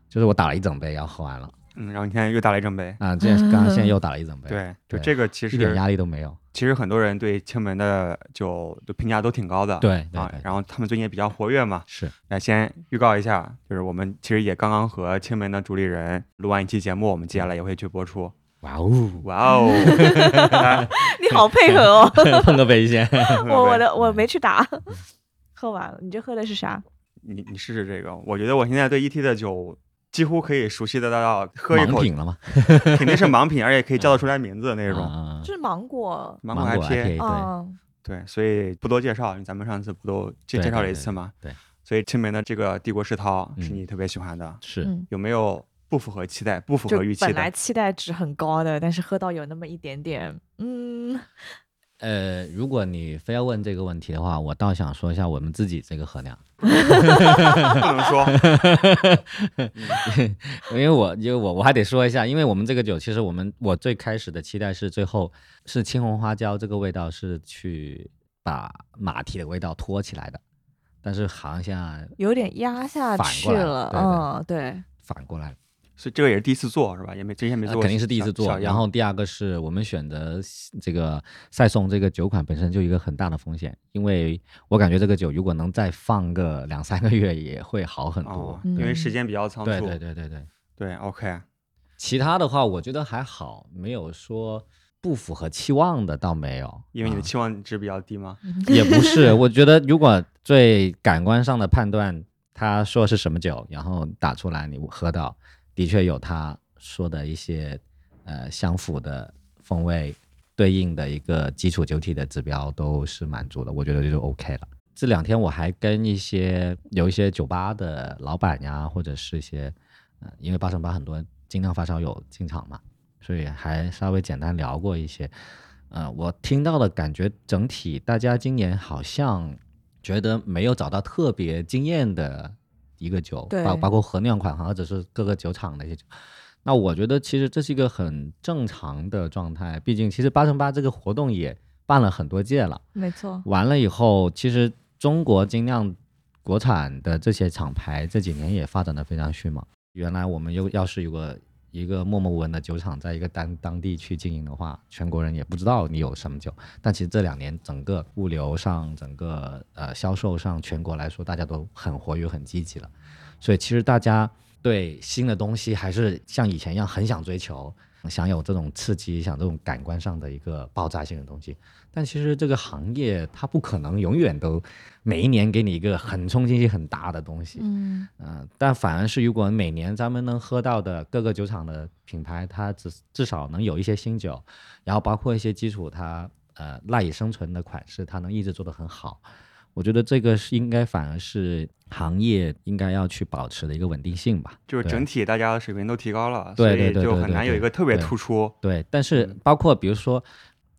Speaker 6: 就是我打了一整杯，然后喝完了。
Speaker 1: 嗯，然后你现在又打了一整杯，
Speaker 6: 啊，这刚刚现在又打了一整杯，
Speaker 1: 对，就这个其实
Speaker 6: 一点压力都没有，
Speaker 1: 其实很多人对青门的酒的评价都挺高的，啊
Speaker 6: 对对对，
Speaker 1: 然后他们最近也比较活跃嘛，
Speaker 6: 是。
Speaker 1: 那先预告一下，就是我们其实也刚刚和青门的主理人录完一期节目，我们接下来也会去播出。
Speaker 6: 哇哦，
Speaker 1: 哇哦，
Speaker 2: 你好配合哦，
Speaker 6: 碰个杯先，
Speaker 2: 我我的我没去打，喝完了，你这喝的是啥？
Speaker 1: 你你试试这个，我觉得我现在对 ET 的酒几乎可以熟悉的到喝一口
Speaker 6: 盲品了吗？
Speaker 1: 肯定是盲品，而且可以叫得出来名字的那种。
Speaker 6: 啊。
Speaker 2: 这是芒果，
Speaker 1: 芒果
Speaker 6: 芒果 IPA，IPA 对
Speaker 2: 嗯，
Speaker 1: 对，所以不多介绍，因为咱们上次不都介介绍了一次吗？
Speaker 6: 对，
Speaker 1: 所以青梅的这个帝国世涛是
Speaker 6: 嗯。
Speaker 1: 你特别喜欢的，
Speaker 6: 是。
Speaker 2: 嗯。
Speaker 1: 有没有不符合期待、不符合预期
Speaker 2: 本来？期待值很高的，但是喝到有那么一点点，嗯，
Speaker 6: 呃，如果你非要问这个问题的话，我倒想说一下我们自己这个喝量，
Speaker 1: 不能说，
Speaker 6: 因为我因为我我还得说一下，因为我们这个酒，其实我们我最开始的期待是最后是青红花椒这个味道是去把马蹄的味道托起来的，但是好像
Speaker 2: 有点压下去了，嗯，对，
Speaker 6: 反过来了。
Speaker 1: 所以这个也是第一次做是吧？也没之前没做过，
Speaker 6: 呃肯定是第一次做。然后第二个是我们选择这个赛颂这个酒款本身就一个很大的风险，因为我感觉这个酒如果能再放个两三个月也会好很多
Speaker 1: 因为时间比较仓促。
Speaker 6: 对对对对对。
Speaker 1: 对，OK，
Speaker 6: 其他的话，我觉得还好，没有说不符合期望的，倒没有。
Speaker 1: 因为你的
Speaker 6: 啊
Speaker 1: 期望值比较低吗？
Speaker 6: 也不是，我觉得如果最感官上的判断，他说是什么酒，然后打出来你喝到，的确有他说的一些呃相符的风味，对应的一个基础酒体的指标都是满足的，我觉得就 OK 了。这两天我还跟一些有一些酒吧的老板呀，或者是一些呃，因为八成八很多精酿发烧友进场嘛，所以还稍微简单聊过一些。呃，我听到的感觉，整体大家今年好像觉得没有找到特别惊艳的一个酒，包包括和酿款或者是各个酒厂的一些酒。那我觉得其实这是一个很正常的状态，毕竟其实八乘八这个活动也办了很多届了，
Speaker 2: 没错，
Speaker 6: 完了以后，其实中国精酿国产的这些厂牌这几年也发展的非常迅猛。原来我们又要是有个一个默默无闻的酒厂，在一个当当地去经营的话，全国人也不知道你有什么酒。但其实这两年整个物流上、整个呃销售上，全国来说大家都很活跃、很积极了。所以其实大家对新的东西还是像以前一样很想追求，想有这种刺激，想这种感官上的一个爆炸性的东西。但其实这个行业它不可能永远都每一年给你一个很冲击性很大的东西，
Speaker 2: 嗯
Speaker 6: 嗯、但反而是如果每年咱们能喝到的各个酒厂的品牌，它至至少能有一些新酒，然后包括一些基础它呃赖以生存的款式，它能一直做得很好。我觉得这个是应该反而是行业应该要去保持的一个稳定性吧。
Speaker 1: 就是整体大家的水平都提高了，
Speaker 6: 对
Speaker 1: 所以
Speaker 6: 对对
Speaker 1: 就很难有一个特别突出。
Speaker 6: 对，但是
Speaker 1: 嗯
Speaker 6: 包括比如说，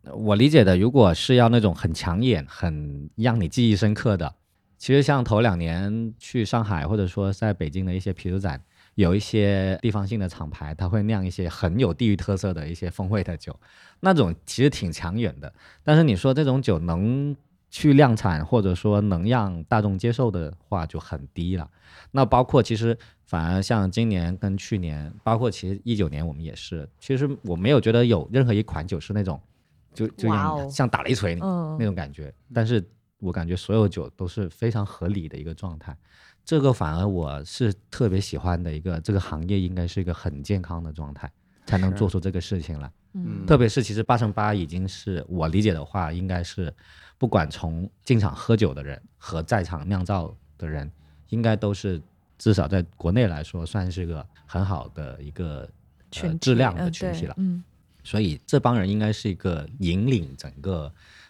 Speaker 6: 呃我理解的，如果是要那种很抢眼、很让你记忆深刻的，其实像头两年去上海或者说在北京的一些啤酒展，有一些地方性的厂牌，它会酿一些很有地域特色的一些风味的酒，那种其实挺抢眼的。但是你说这种酒能去量产，或者说能让大众接受的话，就很低了。那包括其实反而像今年跟去年，包括其实一九年我们也是，其实我没有觉得有任何一款酒是那种就就像
Speaker 2: 哦
Speaker 6: 像打了一锤那
Speaker 2: 嗯
Speaker 6: 种感觉，但是我感觉所有酒都是非常合理的一个状态。这个反而我是特别喜欢的一个，这个行业应该是一个很健康的状态，才能做出这个事情来。
Speaker 2: 嗯
Speaker 6: 特别是其实八乘八已经是我理解的话，应该是不管从进场喝酒的人和在场酿造的人，应该都是至少在国内来说算是个很好的一个呃质量的群体了。
Speaker 2: 嗯
Speaker 6: 所以这帮人应该是一个引领整个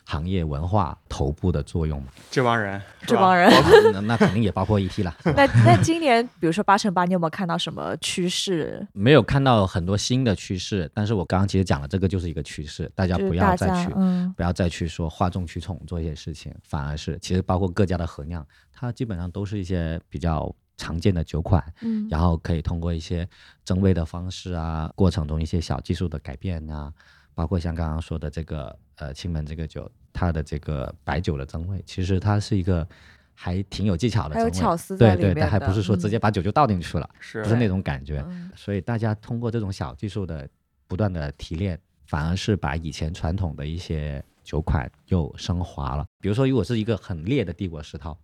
Speaker 6: 行业文化头部的作用嘛。
Speaker 1: 这帮人，
Speaker 2: 这帮人。
Speaker 6: 那那肯定也包括 ET 了。
Speaker 2: 那那今年，比如说八乘八，你有没有看到什么趋势？
Speaker 6: 没有看到很多新的趋势，但是我刚刚其实讲了，这个就是一个趋势，大家不要再去
Speaker 2: 嗯
Speaker 6: 不要再去说哗众取宠做一些事情，反而是其实包括各家的合酿，它基本上都是一些比较常见的酒款，
Speaker 2: 嗯
Speaker 6: 然后可以通过一些增味的方式啊，过程中一些小技术的改变啊，包括像刚刚说的这个呃青门这个酒，它的这个白酒的增味，其实它是一个还挺有技巧的
Speaker 2: 还有
Speaker 6: 增味，
Speaker 2: 巧思在
Speaker 6: 对对，它还不是说直接把酒就倒进去了，
Speaker 1: 是
Speaker 6: 不是那种感觉。
Speaker 2: 嗯
Speaker 6: 所以大家通过这种小技术的不断的提炼，反而是把以前传统的一些酒款又升华了。比如说，如果是一个很烈的帝国石涛，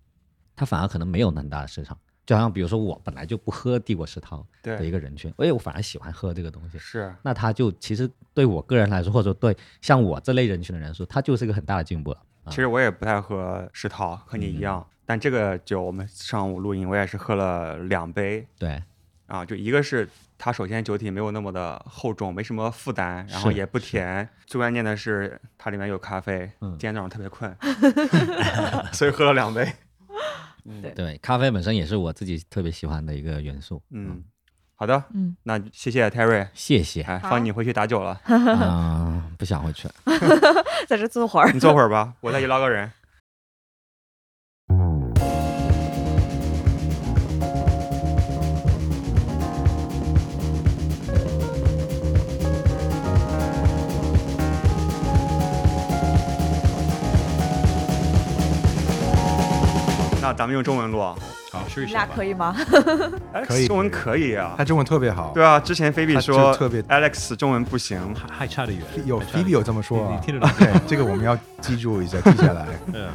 Speaker 6: 它反而可能没有那么大的市场。就好像比如说我本来就不喝帝国石涛的一，个人群，而且我反而喜欢喝这个东西，
Speaker 1: 是
Speaker 6: 那他就其实对我个人来说，或者说对像我这类人群的人说，他就是一个很大的进步了。啊
Speaker 1: 其实我也不太喝石涛，和你一样。但这个酒我们上午录音，我也是喝了两杯
Speaker 6: 对，
Speaker 1: 啊。就一个是它首先酒体没有那么的厚重，没什么负担，然后也不甜。最关键的是它里面有咖啡。
Speaker 6: 嗯
Speaker 1: 今天早上特别困，所以喝了两杯。
Speaker 6: 对，咖啡本身也是我自己特别喜欢的一个元素。
Speaker 1: 嗯，好的，
Speaker 2: 嗯，
Speaker 1: 那谢谢 Terry，
Speaker 6: 谢谢。
Speaker 1: 哎，放你回去打酒了，
Speaker 6: 嗯，不想回去了。
Speaker 2: 在这坐会儿。
Speaker 1: 你坐会儿吧，我再去捞个人。那咱们用中文录啊？
Speaker 7: 好，试一试吧。
Speaker 2: 你俩可以吗？
Speaker 1: 哎
Speaker 7: 可以
Speaker 1: 中文可以啊
Speaker 7: 他。中文特别好，
Speaker 1: 对啊，之前菲比说
Speaker 7: 特别
Speaker 1: Alex 中文不行，
Speaker 8: 还还差得远。
Speaker 7: 有
Speaker 8: 还差得
Speaker 7: Phoebe 有这么说啊
Speaker 8: 你你听得懂？
Speaker 7: 对，这个我们要记住一下，记下来。
Speaker 8: 嗯，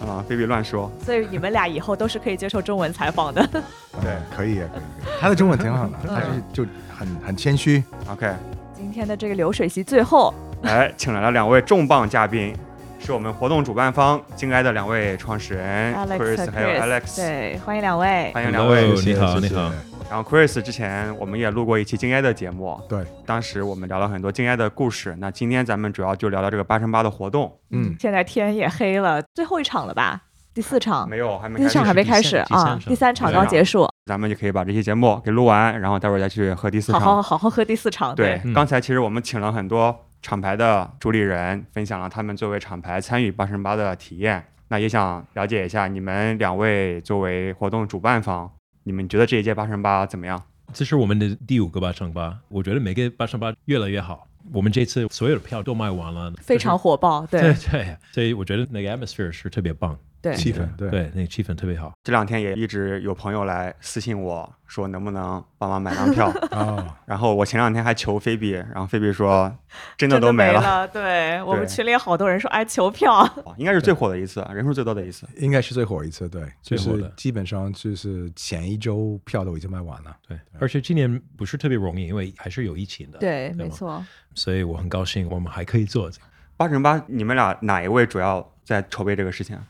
Speaker 1: 啊，菲比乱说。
Speaker 2: 所以你们俩以后都是可以接受中文采访的。
Speaker 7: 对，可以，可以，可以他的中文挺好的，他是就很很谦虚。
Speaker 1: OK，
Speaker 2: 今天的这个流水席最后，
Speaker 1: 哎，请来了两位重磅嘉宾，是我们活动主办方敬爱的两位创始人
Speaker 2: Alex
Speaker 1: Chris 还有 Alex，
Speaker 2: 对，欢迎两位。
Speaker 1: 欢迎两位。
Speaker 8: 你好你好
Speaker 1: 然后 Chris 之前我们也录过一期敬爱的节目，
Speaker 7: 对，
Speaker 1: 当时我们聊了很多敬爱的故事。那今天咱们主要就聊聊这个八乘八的活动。
Speaker 7: 嗯，
Speaker 2: 现在天也黑了，最后一场了吧？第四场，
Speaker 1: 没有，还没
Speaker 2: 第四场还没开始啊
Speaker 8: 第三场，
Speaker 2: 刚结束，
Speaker 1: 咱们就可以把这期节目给录完，然后待会儿再去喝第四
Speaker 2: 好
Speaker 1: 场。
Speaker 2: 好好好喝第四场。
Speaker 1: 对，
Speaker 8: 嗯
Speaker 1: 刚才其实我们请了很多厂牌的主理人，分享了他们作为厂牌参与八乘八的体验。那也想了解一下你们两位作为活动主办方，你们觉得这一届八乘八怎么样？
Speaker 8: 这是我们的第五个八乘八，我觉得每个八乘八越来越好。我们这次所有的票都卖完了，
Speaker 2: 非常火爆，
Speaker 8: 对
Speaker 2: 对，
Speaker 8: 对，所以我觉得那个 atmosphere 是特别棒。
Speaker 2: 对
Speaker 7: 气氛，对
Speaker 8: 对，那个气氛特别好。
Speaker 1: 这两天也一直有朋友来私信我说能不能帮忙买张票，
Speaker 7: 啊，
Speaker 1: 然后我前两天还求菲比，然后菲比说 真的都没了，
Speaker 2: 了。对我们群里好多人说，哎，求票。
Speaker 1: 哦应该是最火的一次，人数最多的一次。
Speaker 7: 应该是最火一次，对，就是
Speaker 8: 最火的
Speaker 7: 基本上就是前一周票都已经卖完了。
Speaker 8: 对，而且今年不是特别容易，因为还是有疫情的。
Speaker 2: 对，
Speaker 8: 吗
Speaker 2: 没错。
Speaker 8: 所以我很高兴，我们还可以做。
Speaker 1: 八乘八，你们俩哪一位主要在筹备这个事情？
Speaker 7: 啊，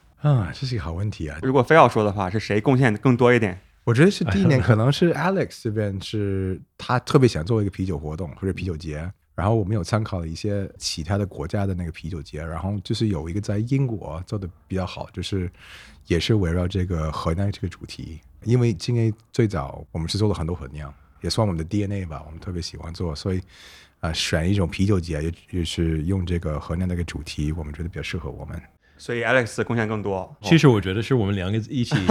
Speaker 7: 这是一个好问题啊！
Speaker 1: 如果非要说的话，是谁贡献更多一点？
Speaker 7: 我觉得是第一 年，可能是 Alex 这边是他特别想做一个啤酒活动或者啤酒节，然后我们有参考了一些其他的国家的那个啤酒节，然后就是有一个在英国做的比较好，就是也是围绕这个河酿这个主题，因为今年最早我们是做了很多核酿，也算我们的 DNA 吧，我们特别喜欢做，所以啊、呃选一种啤酒节，也也是用这个河酿那个主题，我们觉得比较适合我们。
Speaker 1: 所以 Alex 贡献更多。
Speaker 8: 其实我觉得是我们两个一起，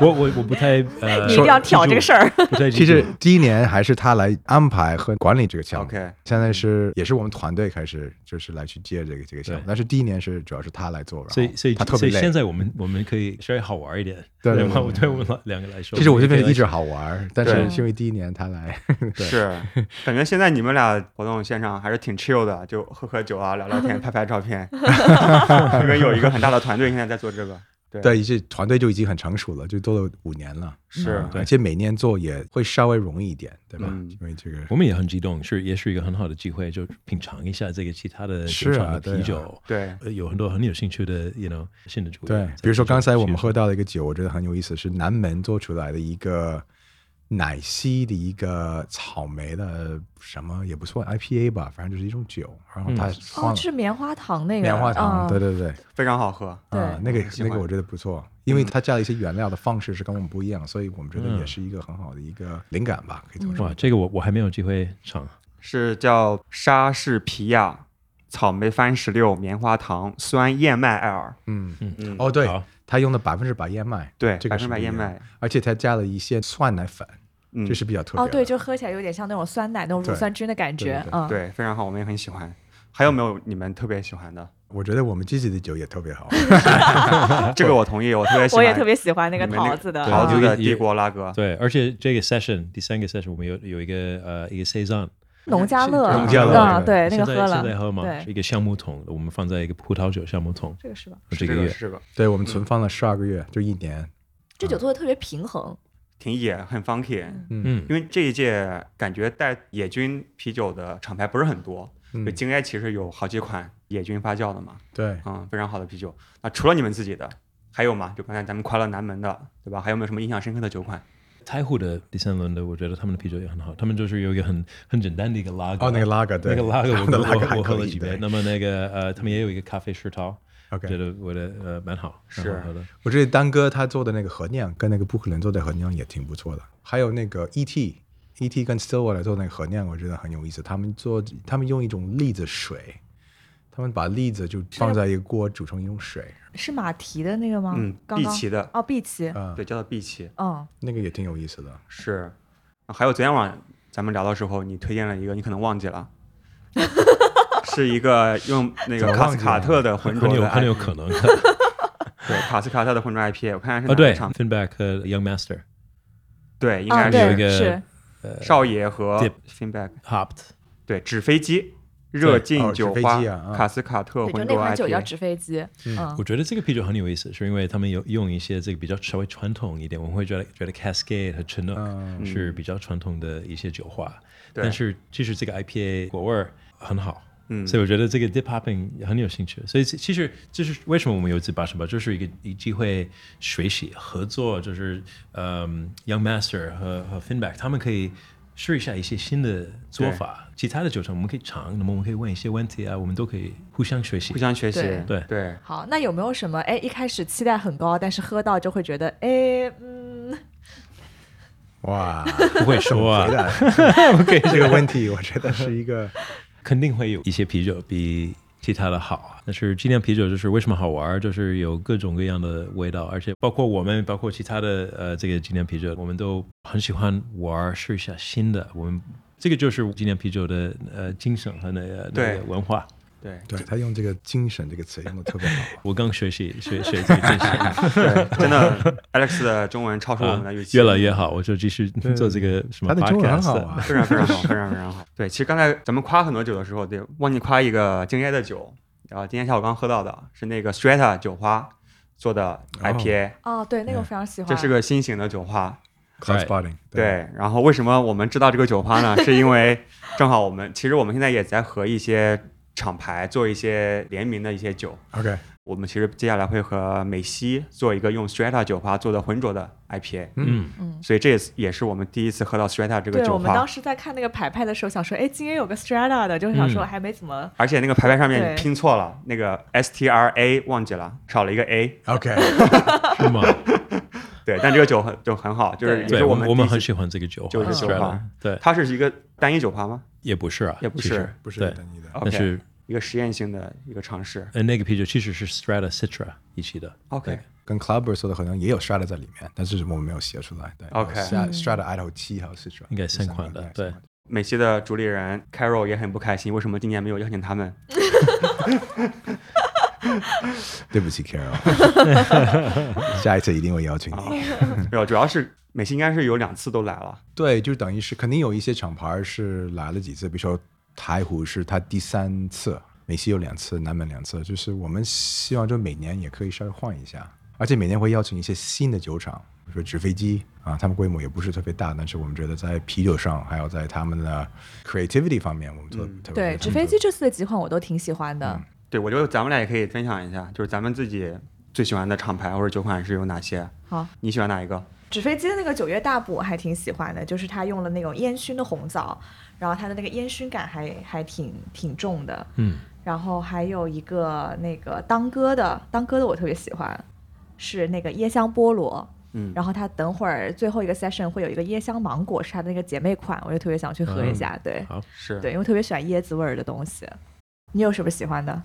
Speaker 8: 我我我我不太呃，
Speaker 2: 你一定要挑这个事儿。
Speaker 8: 不太
Speaker 7: 其实第一年还是他来安排和管理这个项目
Speaker 1: OK
Speaker 7: 现在是也是我们团队开始就是来去接这个这个项目，但是第一年是主要是他来做，
Speaker 8: 所以所以
Speaker 7: 他特别累
Speaker 8: 所以现。在我们我们可以稍微好玩一点，
Speaker 7: 对对对
Speaker 8: 我对我们两个来说，
Speaker 7: 其实我这边一直
Speaker 8: 好。
Speaker 7: 玩，但是因为第一年他来，
Speaker 1: 是，感觉现在你们俩活动线上还是挺 chill 的，就喝喝酒啊，聊聊天，拍拍照片。因为有一个很大的团队 现在在做这个。对
Speaker 7: 对，这团队就已经很成熟了，就做了五年了，
Speaker 1: 是
Speaker 7: 嗯而且每年做也会稍微容易一点，对吧？
Speaker 1: 嗯
Speaker 7: 因为这个
Speaker 8: 我们也很激动，是也是一个很好的机会，就品尝一下这个其他的
Speaker 7: 是啊
Speaker 8: 酒厂的啤酒。
Speaker 1: 对，
Speaker 8: 呃，有很多很有兴趣的，you know，新的主
Speaker 7: 对，比如说刚才我们喝到了一个酒，我觉得很有意思，是南门做出来的一个奶昔的一个草莓的什么也不算 IPA 吧，反正就是一种酒，然后它
Speaker 2: 哦，是棉花糖那个。
Speaker 7: 棉花糖，
Speaker 2: 嗯
Speaker 7: 对对对，
Speaker 1: 非常好喝。
Speaker 2: 对
Speaker 7: 啊，那个那个我觉得不错，因为它加了一些原料的方式是跟我们不一样，所以我们觉得
Speaker 8: 嗯
Speaker 7: 也是一个很好的一个灵感吧，可以这么说。
Speaker 8: 哇，这个我我还没有机会尝。
Speaker 1: 是叫莎士皮亚草莓番石榴棉花糖酸燕麦艾尔。
Speaker 7: 嗯，
Speaker 8: 嗯
Speaker 1: 嗯，
Speaker 7: 哦对
Speaker 8: 好，
Speaker 7: 它用的百分之百燕麦，
Speaker 1: 对，百分之百燕麦。
Speaker 7: 而且它加了一些酸奶粉，
Speaker 1: 嗯，
Speaker 7: 这是比较特别
Speaker 2: 哦，对，就喝起来有点像那种酸奶那种乳酸菌的感觉
Speaker 7: 对对。对
Speaker 2: 嗯，
Speaker 1: 对，非常好，我们也很喜欢。还有没有你们特别喜欢的？
Speaker 7: 我觉得我们自己的酒也特别好。
Speaker 1: 这个我同意，我特别喜欢。
Speaker 2: 我也特别喜欢那个桃子的。
Speaker 1: 桃子的帝国拉格。
Speaker 8: 对，而且这个 session 第三个 session 我们有有一个呃一个 saison，
Speaker 2: 农家乐，
Speaker 7: 农家乐
Speaker 2: 嗯，
Speaker 7: 对
Speaker 2: 对，那个喝了，
Speaker 8: 现在喝嘛，是
Speaker 2: 对，
Speaker 8: 一个橡木桶，我们放在一个葡萄酒橡木桶，
Speaker 2: 这个是吧？
Speaker 1: 这个，
Speaker 8: 这个月
Speaker 1: 是吧，
Speaker 7: 对，我们存放了十二个月，就一年。
Speaker 2: 这酒做的特别平衡，
Speaker 1: 挺野，很 funky。
Speaker 7: 嗯，
Speaker 8: 嗯，
Speaker 1: 因为这一届感觉带野菌啤酒的厂牌不是很多，
Speaker 7: 嗯
Speaker 1: 就京 A 其实有好几款野菌发酵的嘛，
Speaker 7: 对，
Speaker 1: 嗯，非常好的啤酒。那除了你们自己的，还有吗？就刚才咱们快乐南门的，对吧？还有没有什么印象深刻的酒款？
Speaker 8: 太湖的第三轮的，我觉得他们的啤酒也很好，他们就是有一个很很简单的一个拉格，
Speaker 7: 哦，那个拉格，对，
Speaker 8: 那个拉格我
Speaker 7: 们的拉格
Speaker 8: 我喝了几杯，那么那个呃，他们也有一个咖啡石涛，觉
Speaker 7: OK，
Speaker 8: 得我的呃蛮好，
Speaker 1: 是
Speaker 8: 好的。
Speaker 7: 我觉得丹哥他做的那个和酿跟那个布克伦做的和酿也挺不错的，还有那个 ET。E.T. 跟 Stillwater 做那个和酿，我觉得很有意思。他们做，他们用一种栗子水，他们把栗子就放在一个锅煮成一种水，
Speaker 2: 是马蹄的那个吗？
Speaker 1: 嗯，碧琪的，
Speaker 2: 哦，碧琪，
Speaker 7: 嗯、
Speaker 1: 对，叫做碧琪，
Speaker 2: 嗯，
Speaker 7: 那个也挺有意思的。
Speaker 1: 是。还有昨天晚上咱们聊的时候，你推荐了一个，你可能忘记了，是一个用那个卡斯卡特的浑浊的
Speaker 8: 很有很有可能。
Speaker 1: 对，卡斯卡特的浑浊 IPA，我看看是哪个厂
Speaker 8: ，，Finback 和 Young Master
Speaker 1: 对，应
Speaker 2: 啊，
Speaker 1: 该是
Speaker 8: 有一个
Speaker 1: 少爷和
Speaker 8: Finback，Hopped，
Speaker 1: 对，纸飞机热劲酒花
Speaker 7: 机啊啊
Speaker 1: 卡斯卡特
Speaker 2: 对，就
Speaker 1: 浑浊
Speaker 2: 那款酒叫
Speaker 1: IPA，
Speaker 2: 纸飞机，嗯。
Speaker 8: 我，觉得这个啤酒很有意思，是因为他们有用一些这个比较稍微传统一点，我们会觉得觉得 Cascade 和 Chinook
Speaker 7: 嗯。
Speaker 8: 是比较传统的一些酒花，但是其实这个 IPA 果味儿很好。
Speaker 1: 嗯，
Speaker 8: 所以我觉得这个 deep hopping 很有兴趣，所以其其实这是为什么我们有这八十八，就是一个一机会学习合作，就是嗯、Young Master 和和 Finback 他们可以试一下一些新的做法，其他的酒厂我们可以尝，那么我们可以问一些问题啊，我们都可以互相学习。
Speaker 1: 互。相学习，
Speaker 2: 对
Speaker 8: 对。
Speaker 1: 对，
Speaker 2: 好，那有没有什么哎一开始期待很高，但是喝到就会觉得哎嗯，
Speaker 7: 哇，
Speaker 8: 不会说啊
Speaker 7: OK 这个问题，我觉得是一个
Speaker 8: 肯定会有一些啤酒比其他的好啊。但是纪念啤酒就是为什么好玩儿，就是有各种各样的味道，而且包括我们，包括其他的呃这个纪念啤酒，我们都很喜欢玩儿，试一下新的。我们这个就是纪念啤酒的呃精神和那个那个文化。
Speaker 1: 对
Speaker 7: 对他用这个精神这个词用的特别好。
Speaker 8: 我刚学习学学这个精神，
Speaker 1: 对，真的，Alex 的中文超出我们的预期，
Speaker 8: 越来越好，我就继续做这个什么
Speaker 7: 他的中文很好啊，
Speaker 1: 非常非常好，非常非常好。对，其实刚才咱们夸很多酒的时候，对，忘记夸一个京 A 的酒，然后今天下午刚喝到的是那个 Strata 酒花做的 IPA，、
Speaker 2: 哦，对，那个我非常喜欢。
Speaker 1: 这是个新型的酒花。
Speaker 7: Spotting，
Speaker 1: 对，然后为什么我们知道这个酒花呢？是因为正好我们其实我们现在也在和一些厂牌做一些联名的一些酒。
Speaker 7: ，OK，
Speaker 1: 我们其实接下来会和美西做一个用 Strata 酒花做的浑浊的 IPA，
Speaker 8: 嗯，
Speaker 1: 所以这也是也是我们第一次喝到 Strata 这个
Speaker 2: 对，
Speaker 1: 酒
Speaker 2: 我们当，时在看那个牌牌的时候，想说，哎，今天有个 Strata 的，就是想说
Speaker 8: 嗯
Speaker 2: 还没怎么。
Speaker 1: 而且那个牌牌上面
Speaker 2: 对
Speaker 1: 拼错了，那个 S T R A 忘记了，少了一个 A。
Speaker 7: OK，
Speaker 8: 是吗？
Speaker 1: 对，但这个酒很就很好，就是
Speaker 2: 对
Speaker 1: 也
Speaker 8: 对，
Speaker 1: 是
Speaker 8: 我我们
Speaker 1: 们第一次
Speaker 8: 很喜欢这个酒花，
Speaker 1: 就是酒花
Speaker 8: 对，
Speaker 1: 它是一个单一酒花吗？
Speaker 8: 也不是啊，
Speaker 1: 也不是
Speaker 7: 不是
Speaker 8: 对，
Speaker 7: 单一的。
Speaker 8: 是
Speaker 1: 一个实验性的一个尝试。
Speaker 8: 呃那个啤酒其实是 Strata Citra 一起的
Speaker 1: OK，
Speaker 7: 跟 Cloudburst 说的好像也有 Strata 在里面，但是我们没有写出来。对
Speaker 1: OK
Speaker 7: Strata Strata Idaho 七还有 Citra，
Speaker 8: 应该
Speaker 7: 这三
Speaker 8: 三款的对
Speaker 1: 美西的主理人 Carol 也很不开心，为什么今年没有邀请他们？
Speaker 7: 对不起 Carol，下一次一定会邀请你。
Speaker 1: 没有，主要是美西应该是有两次都来了。
Speaker 7: 对，就等于是肯定有一些厂牌是来了几次，比如说台湖是他第三次，美西有两次，南门两次，就是我们希望就每年也可以稍微换一下，而且每年会邀请一些新的酒厂，比如说纸飞机啊，他们规模也不是特别大，但是我们觉得在啤酒上，还有在他们的 creativity 方面，我们做、特别
Speaker 2: 对，纸飞机这次的几款我都挺喜欢的。
Speaker 1: 对，我觉得咱们俩也可以分享一下，就是咱们自己最喜欢的厂牌或者酒款是有哪些？
Speaker 2: 好，
Speaker 1: 你喜欢哪一个？
Speaker 2: 纸飞机的那个九月大补我还挺喜欢的，就是它用了那种烟熏的红枣，然后它的那个烟熏感还还挺挺重的。
Speaker 8: 嗯，
Speaker 2: 然后还有一个那个当哥的，当哥的我特别喜欢，是那个椰香菠萝。
Speaker 1: 嗯，
Speaker 2: 然后它等会儿最后一个 session 会有一个椰香芒果，是它的那个姐妹款，我就特别想去喝一下。对
Speaker 1: 是
Speaker 2: 对，因为特别喜欢椰子味儿的东西。你有什么喜欢的？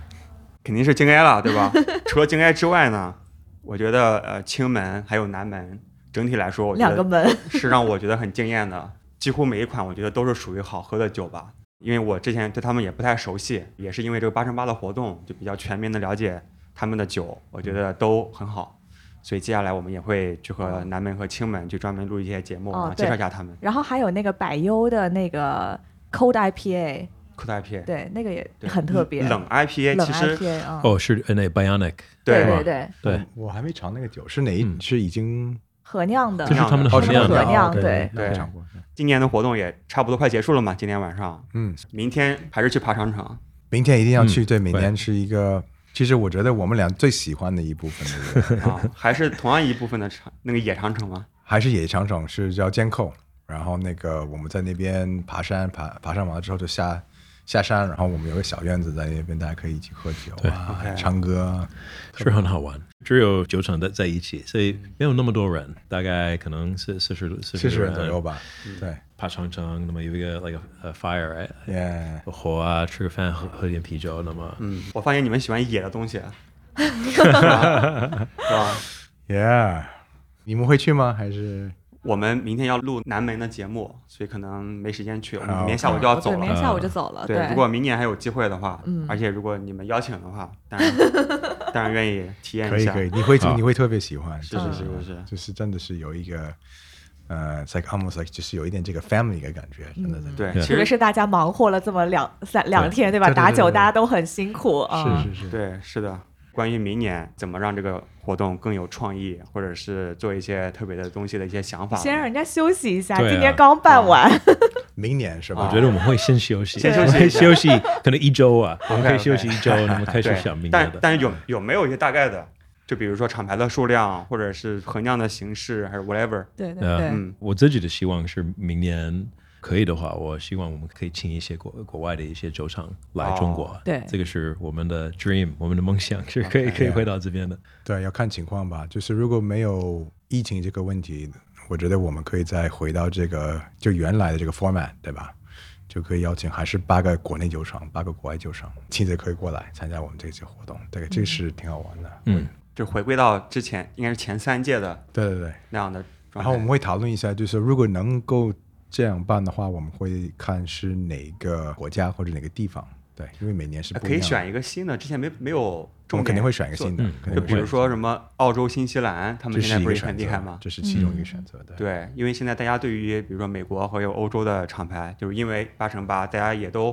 Speaker 1: 肯定是京 A 了，对吧？除了京 A 之外呢，我觉得呃青门还有南门，整体来说我觉得
Speaker 2: 两个门。
Speaker 1: 是让我觉得很惊艳的。几乎每一款我觉得都是属于好喝的酒吧，因为我之前对他们也不太熟悉，也是因为这个八乘八的活动就比较全面的了解他们的酒，我觉得都很好。所以接下来我们也会去和南门和青门去专门录一些节目，
Speaker 2: 哦
Speaker 1: 然后介绍一下他们。
Speaker 2: 然后还有那个百优的那个 Cold IPA，
Speaker 1: 酷的 IPA，
Speaker 2: 对，那个也很特别。
Speaker 1: 冷 IPA
Speaker 2: 冷
Speaker 1: 其实
Speaker 2: IPA 啊，
Speaker 8: 哦，是呃那 Bionic，
Speaker 2: 对
Speaker 1: 对
Speaker 2: 对对，
Speaker 7: 我还没尝那个酒，是哪一？
Speaker 8: 嗯
Speaker 7: 是已经
Speaker 2: 合酿的
Speaker 8: 这，是他们的合酿的，
Speaker 2: 合酿
Speaker 7: 对
Speaker 2: 对。
Speaker 1: 今年的活动也差不多快结束了嘛，今天晚上，
Speaker 7: 嗯，
Speaker 1: 明天还是去爬长城。
Speaker 7: 明天一定要去。
Speaker 8: 嗯
Speaker 7: 对，每
Speaker 8: 对
Speaker 7: 年是一个，其实我觉得我们俩最喜欢的一部分的
Speaker 1: 啊，还是同样一部分的长那个野长城吗？
Speaker 7: 还是野长城，是叫监控。然后那个我们在那边爬山，爬爬山完了之后就下下山，然后我们有个小院子在那边，大家可以一起喝酒啊、唱歌啊。
Speaker 8: 是很好玩。只有酒厂在在一起，所以没有那么多人，大概可能是四十四
Speaker 7: 四十
Speaker 8: 十
Speaker 7: 人左右吧。对
Speaker 8: 爬长城，那么有一个 like a, a fire，right?，Yeah，火啊，吃个饭，喝喝点啤酒，那么
Speaker 1: 嗯，我发现你们喜欢野的东西，是吧？是吧
Speaker 7: Yeah，你们会去吗？还是
Speaker 1: 我们明天要录南门的节目，所以可能没时间去。我们
Speaker 7: 啊
Speaker 1: 明天下午就要走
Speaker 2: 了，明
Speaker 1: 了。
Speaker 2: 天下午就走了。
Speaker 1: 对，如果明年还有机会的话，
Speaker 2: 嗯
Speaker 1: 而且如果你们邀请的话，当然 当然愿意体验一下。
Speaker 7: 可以可以？你会你会特别喜欢，
Speaker 1: 是
Speaker 7: 就是
Speaker 1: 是是是
Speaker 7: 就是真的是有一个呃 like almost like 就是有一点这个 family 的感觉，真的真的。
Speaker 1: 对，其实
Speaker 2: 特别是大家忙活了这么两三两天，对吧？打酒大家都很辛苦啊。
Speaker 7: 是是是，
Speaker 1: 对是的。关于明年怎么让这个活动更有创意，或者是做一些特别的东西的一些想法，
Speaker 2: 先让人家休息一下，
Speaker 8: 啊
Speaker 2: 今年刚办完。
Speaker 7: 明年是吧？
Speaker 8: 我觉得我们会先休息，
Speaker 1: 先休息
Speaker 8: 休息，可能一周啊，我们可以休息一周，然后开始想明年的。
Speaker 1: 但但是有有没有一些大概的？就比如说厂牌的数量，或者是合酿的形式，还是 whatever。
Speaker 8: 呃
Speaker 2: 对对对，
Speaker 1: 嗯，
Speaker 8: 我自己的希望是明年可以的话，我希望我们可以请一些国国外的一些酒厂来中国。
Speaker 1: 哦
Speaker 2: 对
Speaker 8: 这个是我们的 dream，我们的梦想 是可以可以回到这边的。
Speaker 7: 对，要看情况吧。就是如果没有疫情这个问题，我觉得我们可以再回到这个就原来的这个 format，对吧？就可以邀请还是八个国内酒厂，八个国外酒厂，亲自可以过来参加我们这次活动。对，这个是挺好玩的。
Speaker 8: 嗯，
Speaker 1: 就回归到之前应该是前三届的
Speaker 7: 对对对。
Speaker 1: 那样的。
Speaker 7: 然后我们会讨论一下，就是如果能够这样办的话，我们会看是哪个国家或者哪个地方。对，因为每年是不
Speaker 1: 可以
Speaker 7: 一样的
Speaker 1: 选一个新的，之前没没有
Speaker 7: 我
Speaker 1: 重点
Speaker 7: 们肯定会选一个新的
Speaker 8: 嗯，
Speaker 1: 就比如说什么澳洲、新西兰，他们现在不是很厉害吗？
Speaker 7: 这是其中一个选择，对。
Speaker 1: 对，因为现在大家对于比如说美国和有欧洲的厂牌，就是因为八乘八，大家也都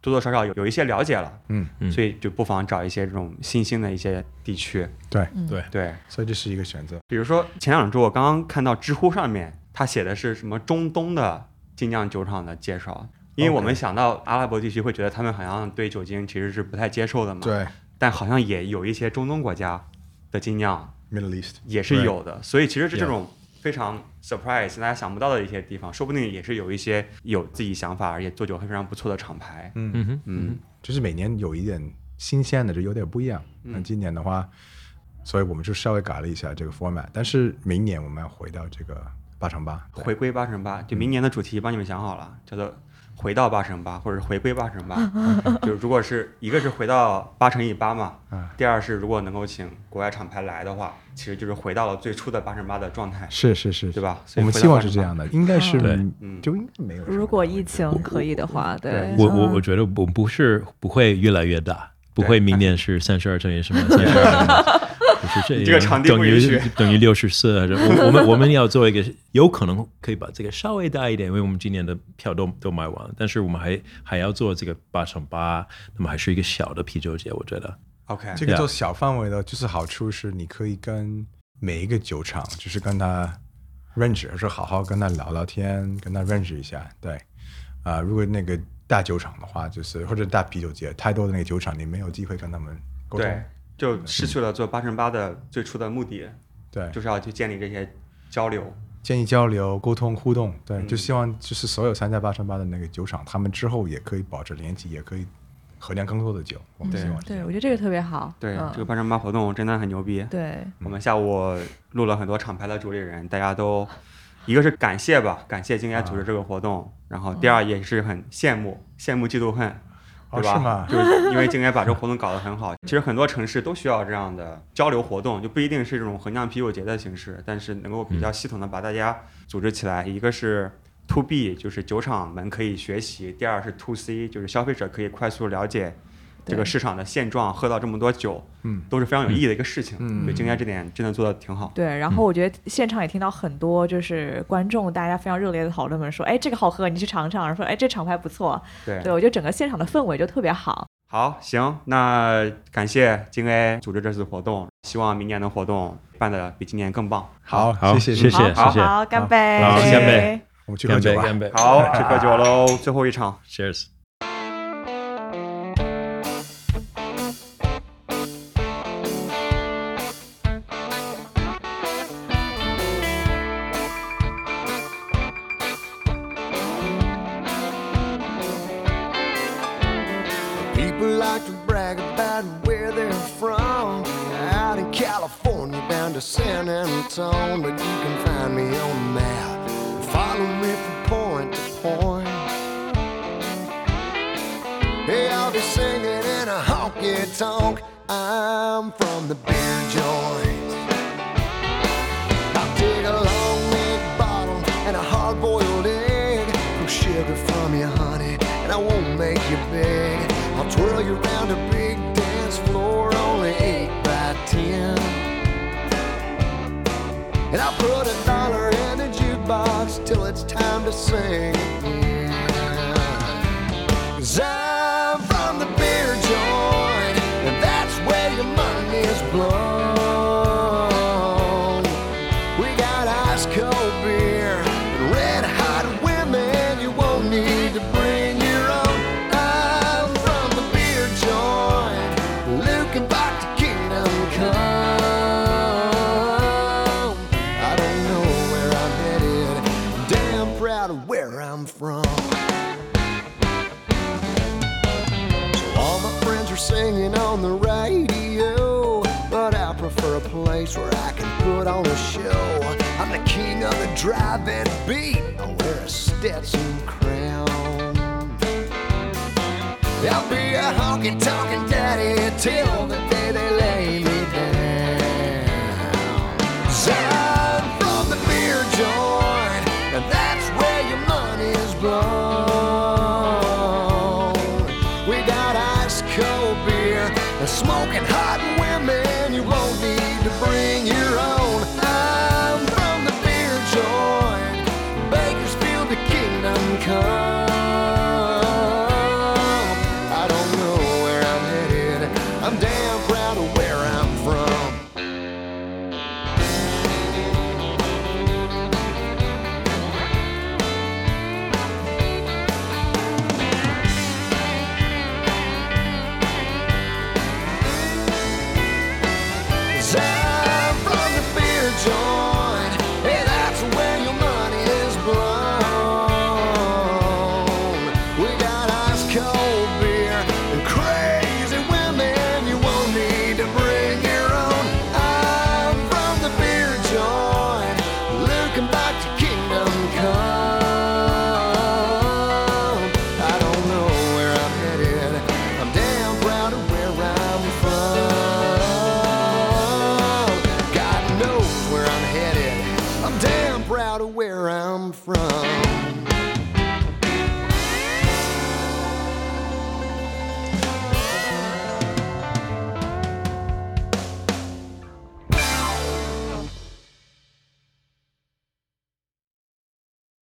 Speaker 1: 多多少少有有一些了解了，
Speaker 7: 嗯，
Speaker 8: 嗯
Speaker 1: 所以就不妨找一些这种新兴的一些地区。
Speaker 7: 对，
Speaker 8: 对，
Speaker 1: 对，
Speaker 7: 所以这是一个选择。
Speaker 1: 比如说前两周我刚刚看到知乎上面，他写的是什么中东的精酿酒厂的介绍，因为我们想到阿拉伯地区会觉得他们好像对酒精其实是不太接受的嘛，，
Speaker 7: 对。
Speaker 1: 但好像也有一些中东国家的精酿
Speaker 7: ，Middle East
Speaker 1: 也是有的，所以其实是这种非常 surprise 大家想不到的一些地方，说不定也是有一些有自己想法而且做酒非常不错的厂牌。
Speaker 7: 嗯，
Speaker 8: 嗯哼，
Speaker 1: 嗯，
Speaker 7: 就是每年有一点新鲜的，就有点不一样。那
Speaker 1: 嗯。
Speaker 7: 今年的话，所以我们就稍微改了一下这个 format，但是明年我们要回到这个八乘八。
Speaker 1: 回归八乘八，就明年的主题帮你们想好了，叫做回到八乘八或者回归八乘八。就是如果是一个是回到八乘以八嘛
Speaker 7: 啊，
Speaker 1: 第二是如果能够请国外厂牌来的话，其实就是回到了最初的八乘八的状态，
Speaker 7: 是是是，
Speaker 1: 对吧？
Speaker 7: 我们希望
Speaker 1: 8乘8
Speaker 7: 是这样的，应该是
Speaker 8: 对
Speaker 1: 嗯
Speaker 7: 就应该没有
Speaker 2: 如果疫情可以的话，对，
Speaker 8: 我我
Speaker 2: 嗯
Speaker 8: 我觉得不不是不会越来越大，不会明年是三十二乘以什么三十二，就是这
Speaker 1: 这个场地
Speaker 8: 等于等于六十四，还是我我们我们要做一个有可能可以把这个稍微大一点，因为我们今年的票都都卖完了，但是我们还还要做这个八乘八，那么还是一个小的啤酒节，我觉得。
Speaker 1: OK，
Speaker 7: 这个做小范围的，就是好处是你可以跟每一个酒厂，就是跟他认识，或者好好跟他聊聊天，跟他认识一下。对，啊、如果那个大酒厂的话，就是或者大啤酒节，太多的那个酒厂，你没有机会跟他们沟通
Speaker 1: 对。，就失去了做八乘八的最初的目的，
Speaker 7: 对，
Speaker 1: 就是要去建立这些交流。
Speaker 7: 建议交流、沟通、互动。对，
Speaker 1: 嗯
Speaker 7: 就希望就是所有参加八乘八的那个酒厂，他们之后也可以保持联系，也可以喝酿更多的酒。我们
Speaker 1: 对
Speaker 2: 对，
Speaker 7: 希望是这样
Speaker 2: 我觉得这个特别好。
Speaker 1: 对，
Speaker 2: 嗯
Speaker 1: 这个八乘八活动真的很牛逼。
Speaker 2: 对，
Speaker 1: 我们下午录了很多厂牌的主理人，大家都一个是感谢吧，感谢今天组织这个活动，然后第二也是很羡慕，羡慕嫉妒恨，
Speaker 7: 哦，
Speaker 1: 对吧？
Speaker 7: 是吗？
Speaker 1: 就是因为今年把这个活动搞得很好。其实很多城市都需要这样的交流活动，就不一定是这种横向啤酒节的形式，但是能够比较系统的把大家组织起来。一个是 To B，就是酒厂们可以学习；第二是 To C，就是消费者可以快速了解这个市场的现状，喝到这么多酒，
Speaker 7: 嗯
Speaker 1: 都是非常有意义的一个事情。
Speaker 7: 嗯
Speaker 1: 对，金该这点真的做的挺好。
Speaker 2: 对，然后我觉得现场也听到很多就是观众大家非常热烈的讨论们说，哎，这个好喝，你去尝尝，说哎这厂牌不错，
Speaker 1: 对
Speaker 2: 对我觉得整个现场的氛围就特别好。
Speaker 1: 好，行，那感谢京 A 组织这次活动，希望明年的活动办的比今年更棒。
Speaker 7: 好，
Speaker 8: 好
Speaker 7: 谢
Speaker 8: 谢谢
Speaker 2: 谢好
Speaker 8: 谢
Speaker 2: 好，干杯！
Speaker 8: 好干杯
Speaker 7: 我们去喝酒吧。
Speaker 8: 干杯，
Speaker 1: 好，去喝酒喽，最后一场。
Speaker 8: ，Cheers。
Speaker 9: Antone. But you can find me on the map. Follow me from point to point. Hey, I'll be singing in a honky tonk. I'm from the beer joint. I'll take a long neck bottle and a hard boiled egg. No sugar from you, honey, and I won't make you beg. I'll twirl you around a big dance floor, And I'll put a dollar in the jukebox till it's time to sing. Cause I'm the drive-in beat. I wear a Stetson crown. I'll be a honky tonkin' daddy till the day